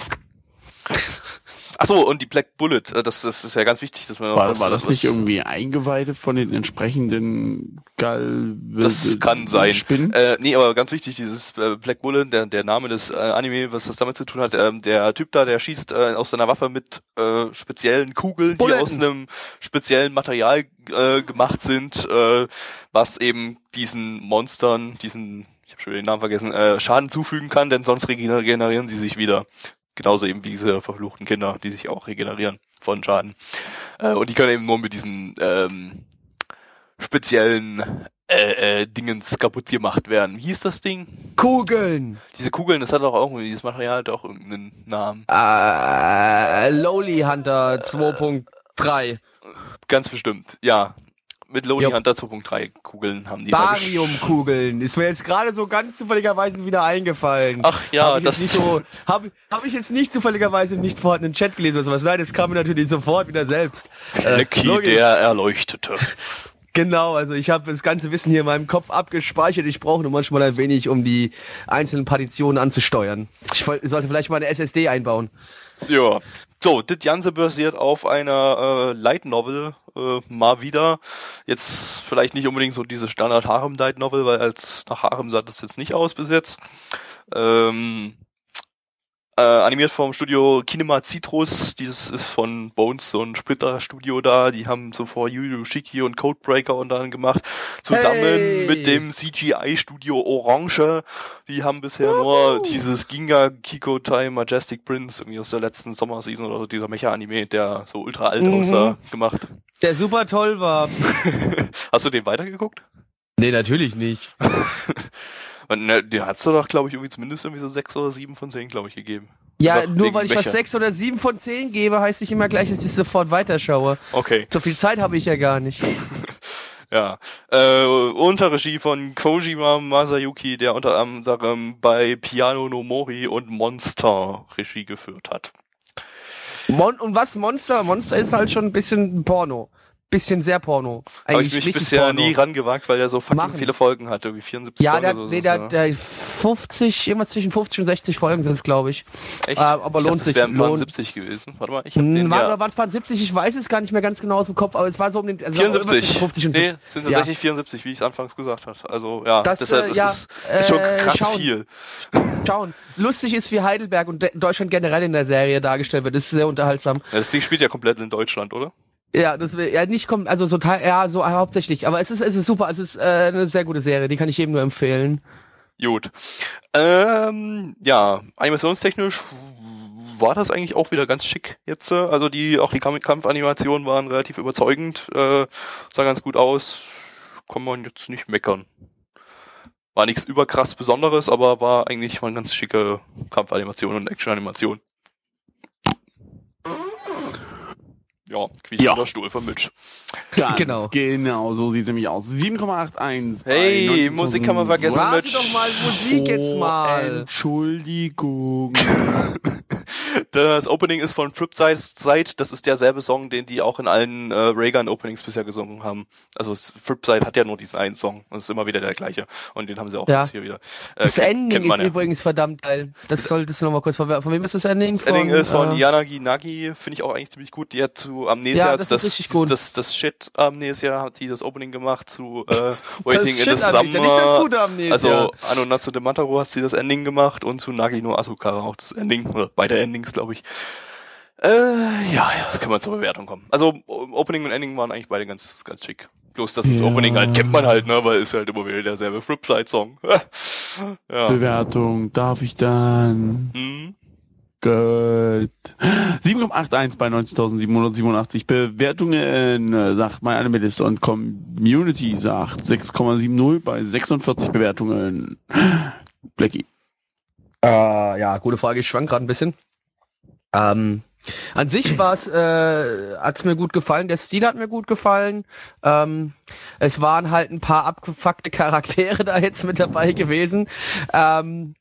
Speaker 2: Ach so, und die Black Bullet, äh, das, das ist ja ganz wichtig, dass man
Speaker 4: War,
Speaker 2: was-
Speaker 4: war das
Speaker 2: was-
Speaker 4: nicht irgendwie Eingeweide von den entsprechenden Gal
Speaker 2: Das kann sein.
Speaker 4: Spinnen?
Speaker 2: Äh, nee, aber ganz wichtig, dieses äh, Black Bullet, der, der Name des äh, Anime, was das damit zu tun hat, ähm, der Typ da, der schießt äh, aus seiner Waffe mit äh, speziellen Kugeln, die
Speaker 3: Bulleten.
Speaker 2: aus einem speziellen Material äh, gemacht sind, äh, was eben diesen Monstern, diesen, ich habe schon wieder den Namen vergessen, äh, Schaden zufügen kann, denn sonst regenerieren sie sich wieder. Genauso eben wie diese verfluchten Kinder, die sich auch regenerieren von Schaden. Äh, und die können eben nur mit diesen ähm, speziellen äh, äh, Dingens kaputt gemacht werden. Wie hieß das Ding?
Speaker 3: Kugeln.
Speaker 2: Diese Kugeln, das hat auch irgendwie, dieses Material hat auch irgendeinen Namen.
Speaker 3: Äh, Lowly Hunter 2.3.
Speaker 2: Ganz bestimmt, ja. Mit Lonely
Speaker 3: Jupp.
Speaker 2: Hunter 2.3 Kugeln haben die
Speaker 3: Bariumkugeln. Ist mir jetzt gerade so ganz zufälligerweise wieder eingefallen.
Speaker 2: Ach ja,
Speaker 3: hab
Speaker 2: das
Speaker 3: nicht so, habe hab ich jetzt nicht zufälligerweise im nicht vorhandenen Chat gelesen oder sowas. Nein, das kam mir natürlich sofort wieder selbst. Äh,
Speaker 2: Lecky,
Speaker 3: logisch.
Speaker 2: der Erleuchtete.
Speaker 3: Genau, also ich habe das ganze Wissen hier in meinem Kopf abgespeichert. Ich brauche nur manchmal ein wenig, um die einzelnen Partitionen anzusteuern. Ich sollte vielleicht mal eine SSD einbauen.
Speaker 2: Ja. So, das Ganze basiert auf einer äh, Light Novel, äh, mal wieder. Jetzt vielleicht nicht unbedingt so diese Standard Harem Light Novel, weil als nach Harem sah das jetzt nicht aus bis jetzt. Ähm, äh, animiert vom Studio Kinema Citrus, dieses ist von Bones, so ein Splitter-Studio da, die haben zuvor Yu Yu Shiki und Codebreaker unter anderem gemacht, zusammen
Speaker 3: Hey!
Speaker 2: mit dem CGI-Studio Orange, die haben bisher nur dieses Ginga Kikotai Majestic Prince irgendwie aus der letzten Sommerseason oder so, dieser Mecha-Anime, der so ultra alt
Speaker 3: Mhm.
Speaker 2: aussah, gemacht.
Speaker 3: Der super toll war.
Speaker 2: Hast du den weitergeguckt?
Speaker 3: Nee, natürlich nicht.
Speaker 2: Und, ne, den hat's doch, glaube ich, irgendwie zumindest irgendwie so sechs oder sieben von zehn, glaube ich, gegeben.
Speaker 3: Ja, nur weil ich was sechs oder sieben von zehn gebe, heißt nicht immer gleich, dass ich sofort weiterschaue.
Speaker 2: Okay.
Speaker 3: So viel Zeit habe ich ja gar nicht.
Speaker 2: Ja, äh, unter Regie von Kojima Masayuki, der unter anderem bei Piano no Mori und Monster Regie geführt hat.
Speaker 3: Mon und was Monster? Monster ist halt schon ein bisschen Porno. Bisschen sehr Porno.
Speaker 2: Habe
Speaker 3: Eigentlich
Speaker 2: ich mich bisher
Speaker 3: Porno.
Speaker 2: nie rangewagt, weil der so fucking
Speaker 3: Machen.
Speaker 2: viele Folgen hatte, wie 74
Speaker 3: Ja,
Speaker 2: Folgen
Speaker 3: der,
Speaker 2: oder so.
Speaker 3: nee, der,
Speaker 2: das,
Speaker 3: der 50, irgendwas zwischen 50 und 60 Folgen sind es, glaube ich.
Speaker 2: Echt?
Speaker 3: äh, aber
Speaker 2: ich
Speaker 3: lohnt
Speaker 2: dachte,
Speaker 3: sich,
Speaker 2: Das wären
Speaker 3: lohnt-
Speaker 2: 70 gewesen. Warte mal, ich hab den
Speaker 3: Hm, Waren
Speaker 2: ja.
Speaker 3: oder waren es waren 70? Ich weiß es gar nicht mehr ganz genau aus dem Kopf, aber es war so um den also irgendwas
Speaker 2: 74.
Speaker 3: zwischen 50 und
Speaker 2: nee,
Speaker 3: 70.
Speaker 2: sind
Speaker 3: Ja.
Speaker 2: tatsächlich 74, wie ich es anfangs gesagt habe. Also ja,
Speaker 3: Das,
Speaker 2: deshalb
Speaker 3: äh,
Speaker 2: ist
Speaker 3: ja,
Speaker 2: es ist schon
Speaker 3: äh,
Speaker 2: krass
Speaker 3: schauen.
Speaker 2: viel.
Speaker 3: Schauen. Lustig ist, wie Heidelberg und De- Deutschland generell in der Serie dargestellt wird. Das ist sehr unterhaltsam.
Speaker 2: Ja, das Ding spielt ja komplett in Deutschland, oder?
Speaker 3: Ja, das will ja nicht kommen, also so teil, ja, so hauptsächlich. Aber es ist, es ist super. Es ist äh, eine sehr gute Serie. Die kann ich jedem nur empfehlen.
Speaker 2: Gut. Ähm, ja, animationstechnisch war das eigentlich auch wieder ganz schick jetzt. äh, Also die, auch die Kamp- Kampfanimationen waren relativ überzeugend, äh, sah ganz gut aus. Kann man jetzt nicht meckern. War nichts überkrass Besonderes, aber war eigentlich mal eine ganz schicke Kampfanimation und Actionanimation. Ja, quietscht
Speaker 4: Ja.
Speaker 2: der Stuhl von Mitch.
Speaker 4: Ganz
Speaker 3: Genau.
Speaker 4: genau. so sieht's nämlich aus. 7,81. bei
Speaker 2: Hey,
Speaker 4: 19.000
Speaker 2: Musik kann man vergessen.
Speaker 3: Warte
Speaker 2: Mitch.
Speaker 3: doch mal Musik jetzt
Speaker 4: Oh,
Speaker 3: mal.
Speaker 4: Entschuldigung.
Speaker 2: Das Opening ist von Tripside, Side. das ist derselbe Song, den die auch in allen äh, Raygun-Openings bisher gesungen haben. Also es- Tripside hat ja nur diesen einen Song und es ist immer wieder der gleiche. Und den haben sie auch
Speaker 3: Ja.
Speaker 2: jetzt hier wieder. Äh,
Speaker 3: Das Ending ist
Speaker 2: ja.
Speaker 3: übrigens verdammt geil. Das solltest du noch mal kurz. Von wem ist das Ending?
Speaker 2: Das Ending ist von
Speaker 3: äh,
Speaker 2: Yanagi Nagi, finde ich auch eigentlich ziemlich gut. Die hat zu Amnesia,
Speaker 3: Ja,
Speaker 2: also
Speaker 3: das ist richtig gut.
Speaker 2: das, das Shit Amnesia, hat die das Opening gemacht zu äh, Waiting in
Speaker 3: Shit
Speaker 2: the Summer.
Speaker 3: nicht das gute Amnesia.
Speaker 2: Also Ano Natsu de Mataru hat sie das Ending gemacht und zu Nagi no Asukara auch das Ending, oder beide Endings, glaube ich. Äh, ja, jetzt können wir zur Bewertung kommen. Also Opening und Ending waren eigentlich beide ganz, ganz schick. Bloß dass das
Speaker 3: Ja.
Speaker 2: Opening halt kennt man halt, ne, weil ist halt immer wieder derselbe Flipside-Song. ja.
Speaker 4: Bewertung darf ich dann.
Speaker 2: Hm.
Speaker 4: Gut. 7,81 bei 19.787 Bewertungen, äh, sagt mein Animalist und Community sagt 6,70 bei 46 Bewertungen. Blackie.
Speaker 3: Äh, ja, gute Frage. Ich schwank gerade ein bisschen. Ähm, an sich war es, äh, hat's mir gut gefallen. Der Stil hat mir gut gefallen. Ähm, es waren halt ein paar abgefuckte Charaktere da jetzt mit dabei gewesen. Ähm,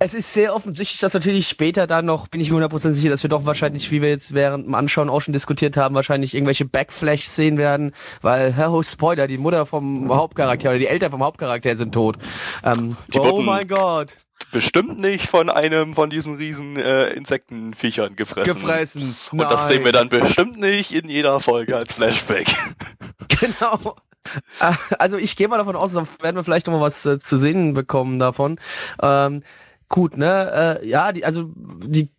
Speaker 3: Es ist sehr offensichtlich, dass natürlich später dann noch, bin ich mir 100% sicher, dass wir doch wahrscheinlich, wie wir jetzt während dem Anschauen auch schon diskutiert haben, wahrscheinlich irgendwelche Backflash sehen werden, weil, oh, Spoiler, die Mutter vom Hauptcharakter oder die Eltern vom Hauptcharakter sind tot. Ähm, oh mein Gott,
Speaker 2: Bestimmt nicht von einem von diesen riesen äh, Insektenviechern gefressen.
Speaker 3: gefressen.
Speaker 2: Und das
Speaker 3: Nein.
Speaker 2: sehen wir dann bestimmt nicht in jeder Folge als Flashback.
Speaker 3: Genau. Äh, Also ich gehe mal davon aus, da werden wir vielleicht noch mal was äh, zu sehen bekommen davon. Ähm, gut, ne? Äh, ja, die, also die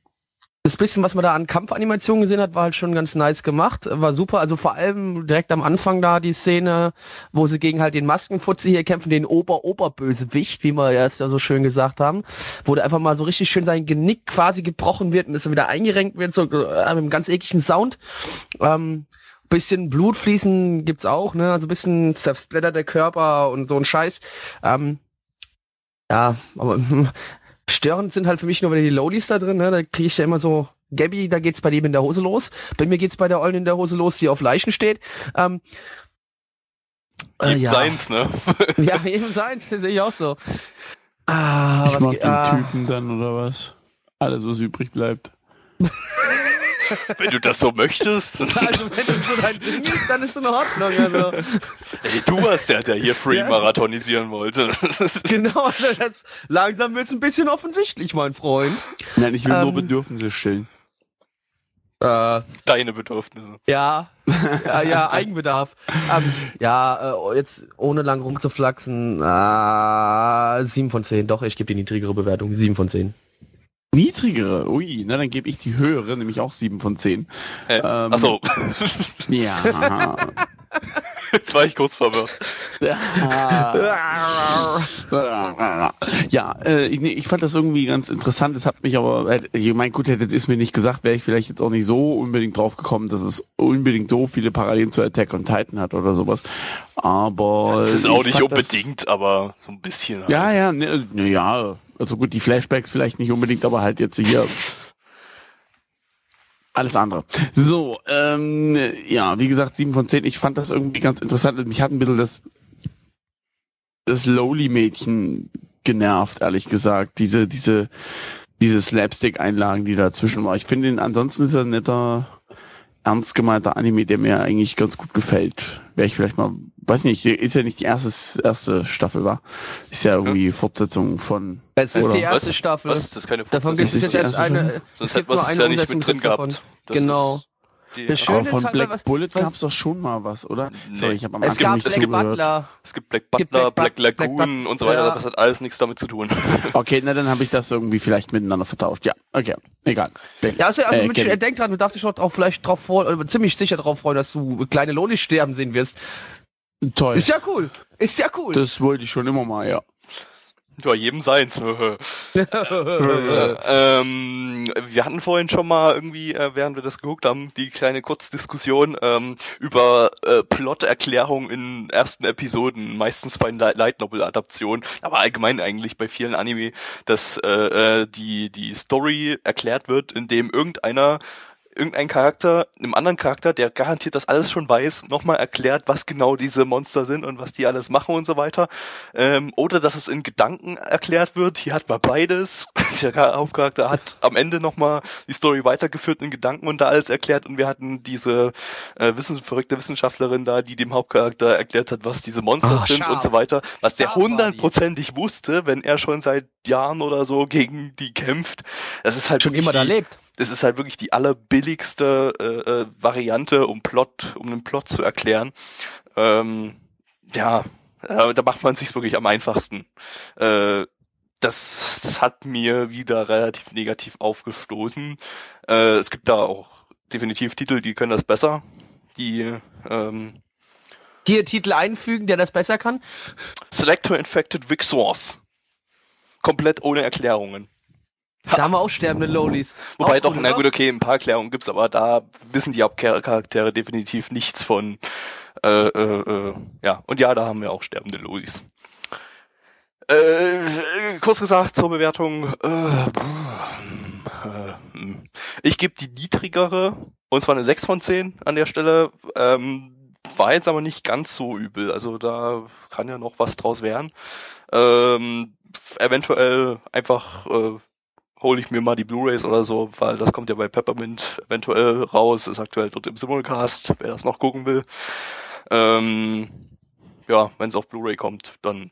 Speaker 3: das bisschen, was man da an Kampfanimationen gesehen hat, war halt schon ganz nice gemacht, war super. Also vor allem direkt am Anfang da die Szene, wo sie gegen halt den Maskenfutzi hier kämpfen, den Ober-Oberbösewicht, wie wir erst ja so schön gesagt haben, wo da einfach mal so richtig schön sein Genick quasi gebrochen wird und es wieder eingerenkt wird, so äh, mit einem ganz ekligen Sound. Ähm, bisschen Blutfließen gibt's auch, ne? Also bisschen zersplittert der Körper und so ein Scheiß. Ähm, ja, aber störend sind halt für mich nur wieder die Lowlies da drin, ne? Da kriege ich ja immer so, Gabby, da geht's bei dem in der Hose los. Bei mir geht's bei der Ollen in der Hose los, die auf Leichen steht. Ähm, äh,
Speaker 2: Jedem
Speaker 3: ja.
Speaker 2: seins, ne?
Speaker 3: ja, eben seins, das sehe ich auch so. Ah,
Speaker 4: ich
Speaker 3: was
Speaker 4: mag
Speaker 3: geht,
Speaker 4: den
Speaker 3: ah,
Speaker 4: Typen dann oder was? Alles, was übrig bleibt.
Speaker 2: Wenn du das so möchtest.
Speaker 3: Also wenn du so dein Ding ist, dann ist es in Ordnung. Also.
Speaker 2: Ey, du warst der, der hier Free
Speaker 3: Ja.
Speaker 2: marathonisieren wollte.
Speaker 3: Genau, also das, langsam wird's ein bisschen offensichtlich, mein Freund.
Speaker 4: Nein, ich will nur
Speaker 3: Ähm,
Speaker 4: Bedürfnisse stillen.
Speaker 3: Äh,
Speaker 2: Deine Bedürfnisse.
Speaker 3: ja, ja, ja, Eigenbedarf. Ähm, ja, äh, jetzt ohne lang rumzuflaxen, äh, 7 von 10. Doch, ich gebe die niedrigere Bewertung, 7 von 10.
Speaker 4: Niedrigere, ui, na dann gebe ich die höhere, nämlich auch 7 von 10.
Speaker 2: Äh,
Speaker 4: Ähm,
Speaker 2: achso,
Speaker 4: Ja.
Speaker 2: jetzt war ich kurz verwirrt.
Speaker 4: ja, äh, ich, ich fand das irgendwie ganz interessant. Es hat mich aber, äh, ich mein gut, hätte es mir nicht gesagt, wäre ich vielleicht jetzt auch nicht so unbedingt drauf gekommen, dass es unbedingt so viele Parallelen zu Attack on Titan hat oder sowas. Aber
Speaker 2: Das ist auch nicht
Speaker 4: fand das-
Speaker 2: unbedingt, aber so ein bisschen. Halt.
Speaker 4: Ja, ja, ne, ne, ja. Also gut, die Flashbacks vielleicht nicht unbedingt, aber halt jetzt hier alles andere. So, ähm, ja, wie gesagt, 7 von 10. Ich fand das irgendwie ganz interessant. Mich hat ein bisschen das, das Lowly-Mädchen genervt, ehrlich gesagt. Diese, diese, diese Slapstick-Einlagen, die dazwischen war. Ich finde ihn, ansonsten ist er netter, ernst gemeinter Anime, der mir eigentlich ganz gut gefällt. Wäre ich vielleicht mal, weiß nicht, ist ja nicht die erste, erste Staffel, war. Ist ja irgendwie Fortsetzung von,
Speaker 3: Es ist
Speaker 4: Oder
Speaker 3: die erste
Speaker 2: was?
Speaker 3: Staffel.
Speaker 2: Was? Das ist keine
Speaker 3: Davon gibt
Speaker 2: Fortsetzung.
Speaker 3: es jetzt erst eine.
Speaker 2: Sonst
Speaker 3: es gibt nur eine
Speaker 2: ja nicht mit
Speaker 3: Umsetzung
Speaker 2: drin
Speaker 3: davon.
Speaker 2: gehabt. Das
Speaker 3: Genau. Das Schöne
Speaker 4: von
Speaker 3: halt,
Speaker 4: Black
Speaker 3: was-
Speaker 4: Bullet
Speaker 3: was-
Speaker 4: gab's doch schon mal was, oder?
Speaker 2: Nee.
Speaker 4: Sorry, ich habe am
Speaker 3: Es
Speaker 4: Anfang
Speaker 3: gab
Speaker 4: nicht
Speaker 3: Black
Speaker 4: zugehört.
Speaker 3: Butler.
Speaker 2: Es gibt Black
Speaker 3: Gibt
Speaker 2: Butler,
Speaker 3: Black
Speaker 2: Black,
Speaker 3: Black
Speaker 2: Lagoon
Speaker 3: But-
Speaker 2: und so weiter,
Speaker 3: ja.
Speaker 2: das hat alles nichts damit zu tun.
Speaker 4: Okay, na dann habe ich das irgendwie vielleicht miteinander vertauscht. Ja, okay, egal.
Speaker 3: Ja, also, also
Speaker 4: Äh,
Speaker 3: mit,
Speaker 4: Kenny.
Speaker 3: denk dran, du darfst dich noch drauf, vielleicht drauf freuen, oder ziemlich sicher drauf freuen, dass du kleine Lolis sterben sehen wirst.
Speaker 4: Toll.
Speaker 3: Ist ja cool. Ist ja cool.
Speaker 4: das wollte ich schon immer mal, ja.
Speaker 2: Ja, jedem seins. ähm, wir hatten vorhin schon mal irgendwie, äh, während wir das geguckt haben, die kleine Kurzdiskussion ähm, über äh, Plot-Erklärung in ersten Episoden, meistens bei Light Novel-Adaptionen, aber allgemein eigentlich bei vielen Anime, dass äh, äh, die die Story erklärt wird, indem irgendeiner irgendein Charakter, einem anderen Charakter, der garantiert das alles schon weiß, nochmal erklärt, was genau diese Monster sind und was die alles machen und so weiter. Ähm, oder dass es in Gedanken erklärt wird. Hier hat man beides. Der Hauptcharakter hat am Ende nochmal die Story weitergeführt in Gedanken und da alles erklärt. Und wir hatten diese äh, wissen, verrückte Wissenschaftlerin da, die dem Hauptcharakter erklärt hat, was diese Monster
Speaker 3: Ah,
Speaker 2: sind
Speaker 3: scharf.
Speaker 2: und so weiter. Was der hundertprozentig wusste, wenn er schon seit Jahren oder so gegen die kämpft. Das ist halt
Speaker 3: Schon immer da
Speaker 2: die,
Speaker 3: lebt.
Speaker 2: Das ist halt wirklich die allerbilligste äh, äh, Variante, um Plot, um einen Plot zu erklären. Ähm, ja, äh, da macht man sich wirklich am einfachsten. Äh, das, das hat mir wieder relativ negativ aufgestoßen. Äh, es gibt da auch definitiv Titel, die können das besser. Die ähm,
Speaker 3: Hier Titel einfügen, der das besser kann.
Speaker 2: Selector Infected Source. Komplett ohne Erklärungen.
Speaker 3: Da haben wir auch sterbende Lolis.
Speaker 2: Wobei
Speaker 3: Auch
Speaker 2: doch,
Speaker 3: cool,
Speaker 2: na gut, okay, ein paar Erklärungen gibt's, aber da wissen die Hauptcharaktere definitiv nichts von. Äh, äh, äh, ja, und ja, da haben wir auch sterbende Lois. Äh, äh, kurz gesagt zur Bewertung. Äh, puh, äh, ich gebe die niedrigere, und zwar eine 6 von 10 an der Stelle. Ähm, war jetzt aber nicht ganz so übel. Also da kann ja noch was draus werden. Ähm, eventuell einfach äh, hole ich mir mal die Blu-rays oder so, weil das kommt ja bei Peppermint eventuell raus, ist aktuell dort im Simulcast, wer das noch gucken will. Ähm, ja, wenn es auf Blu-ray kommt, dann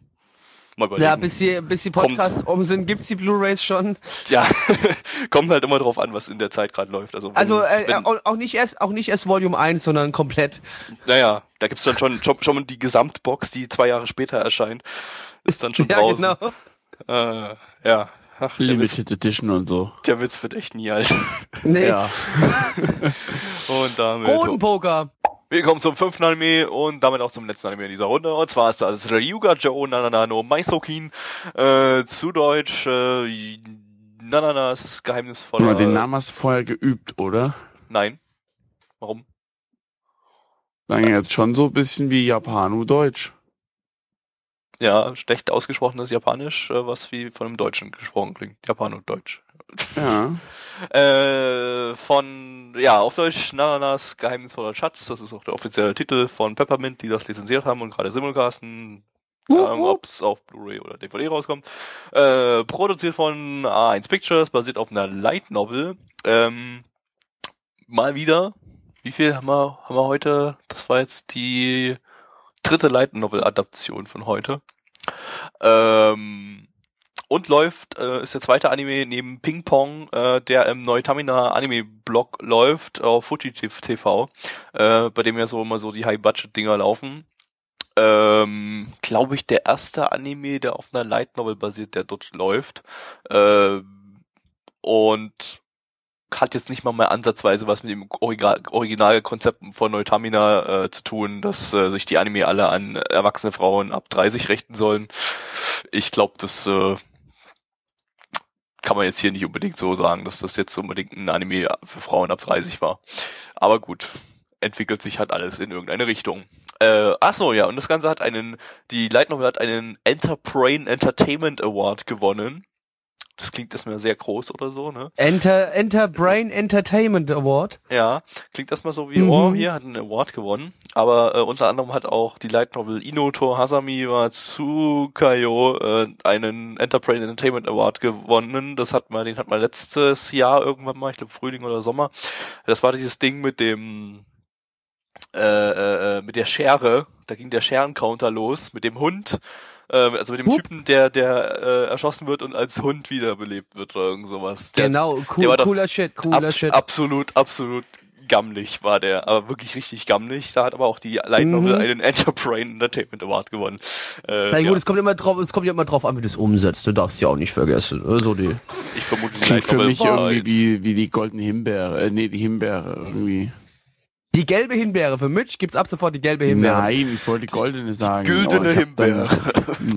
Speaker 2: mal überlegen.
Speaker 3: Ja, bis die, bis die Podcasts um sind, gibt's die Blu-rays schon.
Speaker 2: Ja, kommt halt immer drauf an, was in der Zeit gerade läuft. Also, wenn,
Speaker 3: Also äh,
Speaker 2: wenn,
Speaker 3: auch, auch nicht erst auch nicht erst Volume 1, sondern komplett.
Speaker 2: naja, da gibt's dann schon, schon, schon die Gesamtbox, die zwei Jahre später erscheint, ist dann schon
Speaker 3: Ja,
Speaker 2: draußen.
Speaker 3: genau.
Speaker 2: Äh, ja, Ach, der, Witz,
Speaker 4: Limited Edition und so.
Speaker 2: der Witz wird echt nie alt.
Speaker 3: Nee.
Speaker 4: Ja.
Speaker 2: Und damit
Speaker 3: Bodenpoker.
Speaker 2: willkommen zum fünften Anime und damit auch zum letzten Anime in dieser Runde. Und zwar ist das Ryuga Joe Nanana no Maisokin, äh, zu Deutsch, äh, Nananas geheimnisvoller...
Speaker 4: Aber den Namen hast du vorher geübt, oder?
Speaker 2: Nein. Warum?
Speaker 4: Sagen jetzt schon so ein bisschen wie Japano-Deutsch.
Speaker 2: Ja, schlecht ausgesprochenes Japanisch, äh, was wie von einem Deutschen gesprochen klingt. Japano-Deutsch.
Speaker 4: Ja.
Speaker 2: Äh, von, ja, auf Deutsch, Nananas geheimnisvoller Schatz. Das ist auch der offizielle Titel von Peppermint, die das lizenziert haben und gerade simulcasten. Keine Ahnung,
Speaker 3: wupp.
Speaker 2: ob's auf Blu-ray oder DVD rauskommt. Äh, produziert von A1 Pictures, basiert auf einer Light Novel. Ähm, mal wieder. Wie viel haben wir, haben wir heute? Das war jetzt die dritte Light Novel Adaption von heute. Ähm, und läuft, äh, ist der zweite Anime neben Ping Pong, äh, der im Neutamina Anime Blog läuft auf Fujitiv TV, äh, bei dem ja so immer so die High-Budget-Dinger laufen. Ähm, glaube ich, der erste Anime, der auf einer Light Novel basiert, der dort läuft. Äh, und hat jetzt nicht mal mehr ansatzweise was mit dem Original Originalkonzept von Neutamina äh, zu tun, dass äh, sich die Anime alle an erwachsene Frauen ab 30 richten sollen. Ich glaube, das äh, kann man jetzt hier nicht unbedingt so sagen, dass das jetzt unbedingt ein Anime für Frauen ab 30 war. Aber gut, entwickelt sich halt alles in irgendeine Richtung. Äh, ach so, ja, und das Ganze hat einen, die Light Novel hat einen Enterbrain Entertainment Award gewonnen. Das klingt erstmal sehr groß oder so, ne?
Speaker 3: Enter, Enter Brain Entertainment Award.
Speaker 2: Ja, klingt erstmal so wie,
Speaker 3: Mhm.
Speaker 2: oh, hier hat einen Award gewonnen. Aber äh, unter anderem hat auch die Light Novel Inoto Hasami wa Tsukayo äh, einen Enterprise Entertainment Award gewonnen. Das hat man, den hat man letztes Jahr irgendwann mal, ich glaube Frühling oder Sommer. Das war dieses Ding mit dem äh, äh, äh, mit der Schere. Da ging der Scherencounter los mit dem Hund. Äh, also mit dem
Speaker 3: Hup.
Speaker 2: Typen, der der äh, erschossen wird und als Hund wiederbelebt wird oder irgend sowas. Der,
Speaker 3: genau,
Speaker 2: der
Speaker 3: cool, cooler Shit, cooler
Speaker 2: Abs
Speaker 3: Shit.
Speaker 2: Absolut, absolut gammelig war der, aber wirklich richtig gammelig. Da hat aber auch die Light Novel
Speaker 3: Mhm.
Speaker 2: einen Enterbrain Entertainment Award gewonnen. Äh,
Speaker 3: Na gut,
Speaker 2: ja,
Speaker 3: es kommt immer drauf, es kommt ja immer drauf an, wie du es umsetzt. Du darfst ja auch nicht vergessen. Also die.
Speaker 2: ich vermute, die
Speaker 4: Klingt
Speaker 2: Light
Speaker 4: für
Speaker 2: Novel
Speaker 4: mich
Speaker 2: war
Speaker 4: irgendwie
Speaker 2: jetzt-
Speaker 4: wie, wie die goldene Himbeere. Äh, nee, die Himbeere irgendwie.
Speaker 3: Die gelbe Himbeere. Für Mitch gibt's ab sofort die gelbe Himbeere.
Speaker 4: Nein, ich wollte goldene sagen.
Speaker 2: güldene
Speaker 4: aber ich hab dann-
Speaker 2: Himbeere.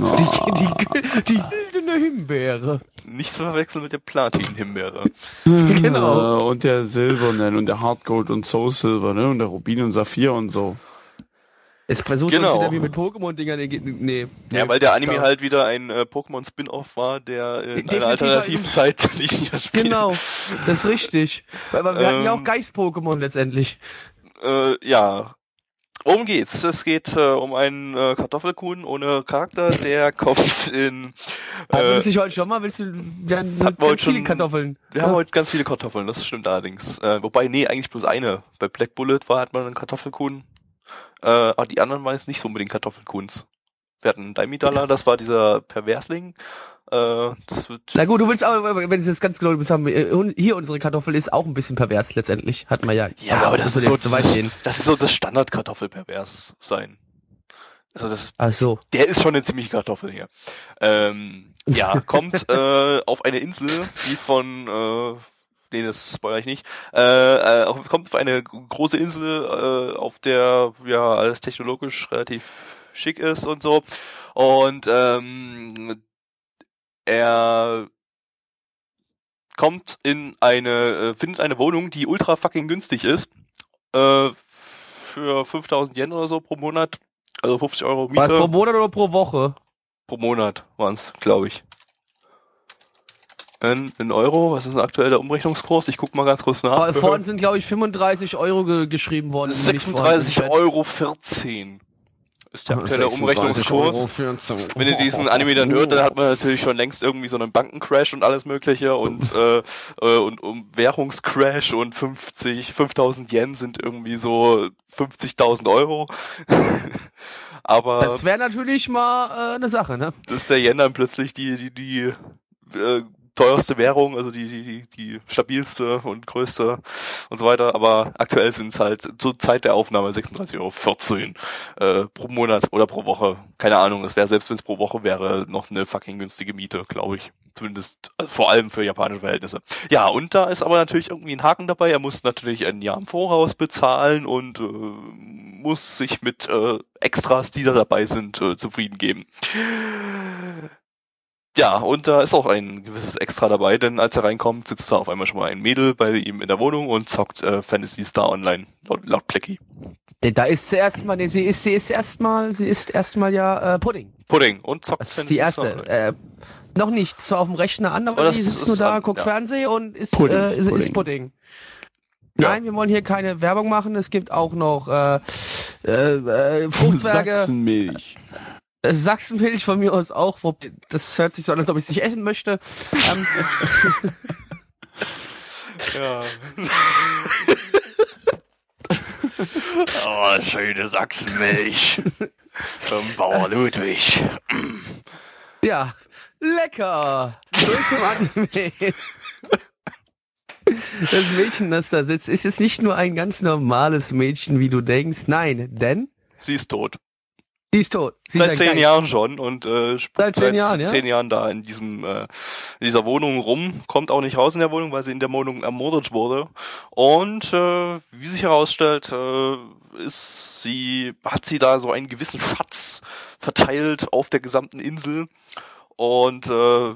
Speaker 4: Oh.
Speaker 3: Die, die, die güldene Himbeere.
Speaker 2: Nicht zu verwechseln mit der Platin-Himbeere.
Speaker 3: Genau.
Speaker 4: Äh, Und der Silbernen und der Hardgold und Soul Silver, ne? Und der Rubin und Saphir und so.
Speaker 3: Es versucht
Speaker 2: Genau.
Speaker 3: uns wieder wie mit Pokémon-Dingern. Nee, nee.
Speaker 2: Ja, weil der Anime
Speaker 3: da-
Speaker 2: halt wieder ein äh, Pokémon-Spin-Off war, der in
Speaker 3: Definitiv
Speaker 2: einer alternativen Zeitlinie spielt.
Speaker 3: Genau, das ist richtig. Weil, weil wir hatten ja auch
Speaker 2: Ähm,
Speaker 3: Geist-Pokémon letztendlich.
Speaker 2: Äh, ja. Worum geht's? Es geht äh, um einen äh, Kartoffelkuhn ohne Charakter, der kommt in...
Speaker 3: Äh, du nicht heute schon mal? Willst du, wir haben
Speaker 2: wir
Speaker 3: ganz
Speaker 2: heute
Speaker 3: viele
Speaker 2: schon-
Speaker 3: Kartoffeln.
Speaker 2: Wir haben heute ganz viele Kartoffeln, das stimmt allerdings. Äh, wobei, nee, eigentlich bloß eine. Bei Black Bullet war, hat man einen Kartoffelkuhn. Äh, aber die anderen waren jetzt nicht so unbedingt Kartoffelkuhns. Wir hatten Daimidala, das war dieser Perversling. Äh, das wird,
Speaker 3: Na gut, du willst auch, wenn es jetzt ganz genau bist, haben, wir- hier unsere Kartoffel ist auch ein bisschen pervers letztendlich. Hatten wir ja.
Speaker 2: ja, aber das
Speaker 3: würde
Speaker 2: ist, so,
Speaker 3: jetzt zu weit
Speaker 2: das,
Speaker 3: gehen.
Speaker 2: das ist so das Standard-Kartoffel-Pervers sein. Also das,
Speaker 3: Ach so.
Speaker 2: der ist schon eine ziemliche Kartoffel hier. Ähm, ja, kommt äh, auf eine Insel, die von äh, nee, das spoilere ich nicht. Äh, äh, kommt auf eine große Insel, äh, auf der ja alles technologisch relativ schick ist und so. Und ähm, er kommt in eine, äh, findet eine Wohnung, die ultra fucking günstig ist. Äh, für 5000 Yen oder so pro Monat. Also 50 Euro
Speaker 3: War
Speaker 2: Miete
Speaker 3: es pro Monat oder pro Woche?
Speaker 2: pro Monat waren's, glaube ich. In, in Euro, was ist denn aktuell der Umrechnungskurs? Ich guck mal ganz kurz nach.
Speaker 3: Vor- Vorhin sind, glaube ich, 35 Euro ge geschrieben worden. die nicht vorhanden
Speaker 2: 36
Speaker 3: sind.
Speaker 2: Euro 14. ist der aktuelle Umrechnungskurs. Wenn ihr diesen Anime dann hört, dann hat man natürlich schon längst irgendwie so einen Bankencrash und alles mögliche und, äh, äh, und um Währungscrash und 50, 5000 Yen sind irgendwie so 50.000 Euro. Aber.
Speaker 3: Das wäre natürlich mal äh, eine Sache, ne?
Speaker 2: Das ist der Yen dann plötzlich die, die, die, äh, teuerste Währung, also die, die, die stabilste und größte und so weiter. Aber aktuell sind es halt zur Zeit der Aufnahme 36,14 Euro äh, pro Monat oder pro Woche. Keine Ahnung, es wäre selbst wenn es pro Woche wäre, noch eine fucking günstige Miete, glaube ich. Zumindest äh, vor allem für japanische Verhältnisse. Ja, und da ist aber natürlich irgendwie ein Haken dabei. Er muss natürlich ein Jahr im Voraus bezahlen und äh, muss sich mit äh, Extras, die da dabei sind, äh, zufrieden geben. Ja, und da ist auch ein gewisses Extra dabei, denn als er reinkommt, sitzt da auf einmal schon mal ein Mädel bei ihm in der Wohnung und zockt äh, Fantasy Star Online laut, laut Plecky.
Speaker 3: Da ist sie erstmal, nee, sie ist, sie ist erstmal, sie ist erstmal ja äh, Pudding.
Speaker 2: Pudding und zockt
Speaker 3: Das ist die erste. Äh, noch nicht, zwar auf dem Rechner an, aber
Speaker 2: Aber
Speaker 3: sie
Speaker 2: das
Speaker 3: sitzt nur da,
Speaker 2: an-
Speaker 3: guckt
Speaker 2: ja.
Speaker 3: Fernsehen und ist,
Speaker 4: Pudding
Speaker 3: äh,
Speaker 4: ist
Speaker 3: ist, ist
Speaker 4: Pudding.
Speaker 3: Pudding.
Speaker 2: Ja.
Speaker 3: Nein, wir wollen hier keine Werbung machen. Es gibt auch noch äh, äh, äh, Fruchtzwerge.
Speaker 4: Sachsenmilch.
Speaker 3: Äh, Sachsenmilch von mir aus auch. wo- Das hört sich so an, als ob ich es nicht essen möchte. Ähm,
Speaker 2: Ja. oh, schöne Sachsenmilch. Vom Bauer Ludwig.
Speaker 3: ja, lecker. Schön zum Annehmen. Das Mädchen, das da sitzt, ist jetzt nicht nur ein ganz normales Mädchen, wie du denkst. Nein, denn
Speaker 2: Sie ist tot.
Speaker 3: Die ist tot. Sie
Speaker 2: Seit
Speaker 3: ist
Speaker 2: zehn. Jahren schon und äh,
Speaker 3: Seit zehn Jahren, ja?
Speaker 2: zehn Jahren da in diesem äh, in dieser Wohnung rum, kommt auch nicht raus in der Wohnung, weil sie in der Wohnung ermordet wurde. Und äh, wie sich herausstellt, äh, ist sie hat sie da so einen gewissen Schatz verteilt auf der gesamten Insel und äh,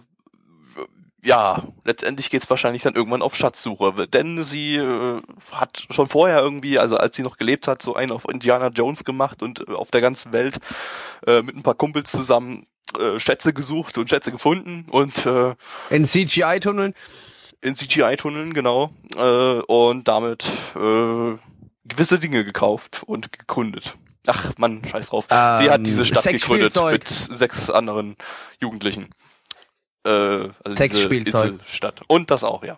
Speaker 2: ja, letztendlich geht's wahrscheinlich dann irgendwann auf Schatzsuche, denn sie äh, hat schon vorher irgendwie, also als sie noch gelebt hat, so einen auf Indiana Jones gemacht und äh, auf der ganzen Welt äh, mit ein paar Kumpels zusammen äh, Schätze gesucht und Schätze gefunden und äh,
Speaker 3: In CGI-Tunneln.
Speaker 2: in CGI-Tunneln, genau, äh, und damit äh, gewisse Dinge gekauft und gegründet. Ach Mann, scheiß drauf. Sie
Speaker 3: Ähm,
Speaker 2: hat diese Stadt gegründet mit sechs anderen Jugendlichen. Äh, also
Speaker 3: Sexspielzeug.
Speaker 2: Inselstadt. Und das auch, ja.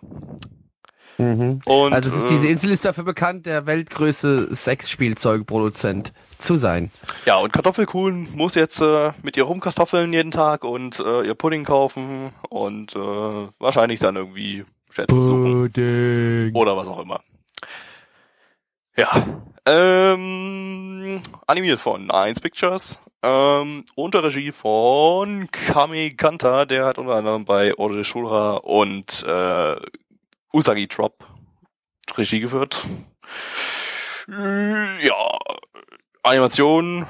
Speaker 3: Mhm.
Speaker 2: Und,
Speaker 3: Also es ist,
Speaker 2: äh,
Speaker 3: diese Insel ist dafür bekannt, der weltgrößte Sexspielzeugproduzent zu sein.
Speaker 2: Ja, und Kartoffelkuhn muss jetzt äh, mit ihr rumkartoffeln jeden Tag und äh, ihr Pudding kaufen und äh, wahrscheinlich dann irgendwie Schätze suchen.
Speaker 3: Pudding.
Speaker 2: Oder was auch immer. Ja. Ähm, animiert von Nines Pictures. Ähm, unter Regie von Kami Kanta, der hat unter anderem bei Ode Shura und äh, Usagi Drop Regie geführt. Ja, Animation,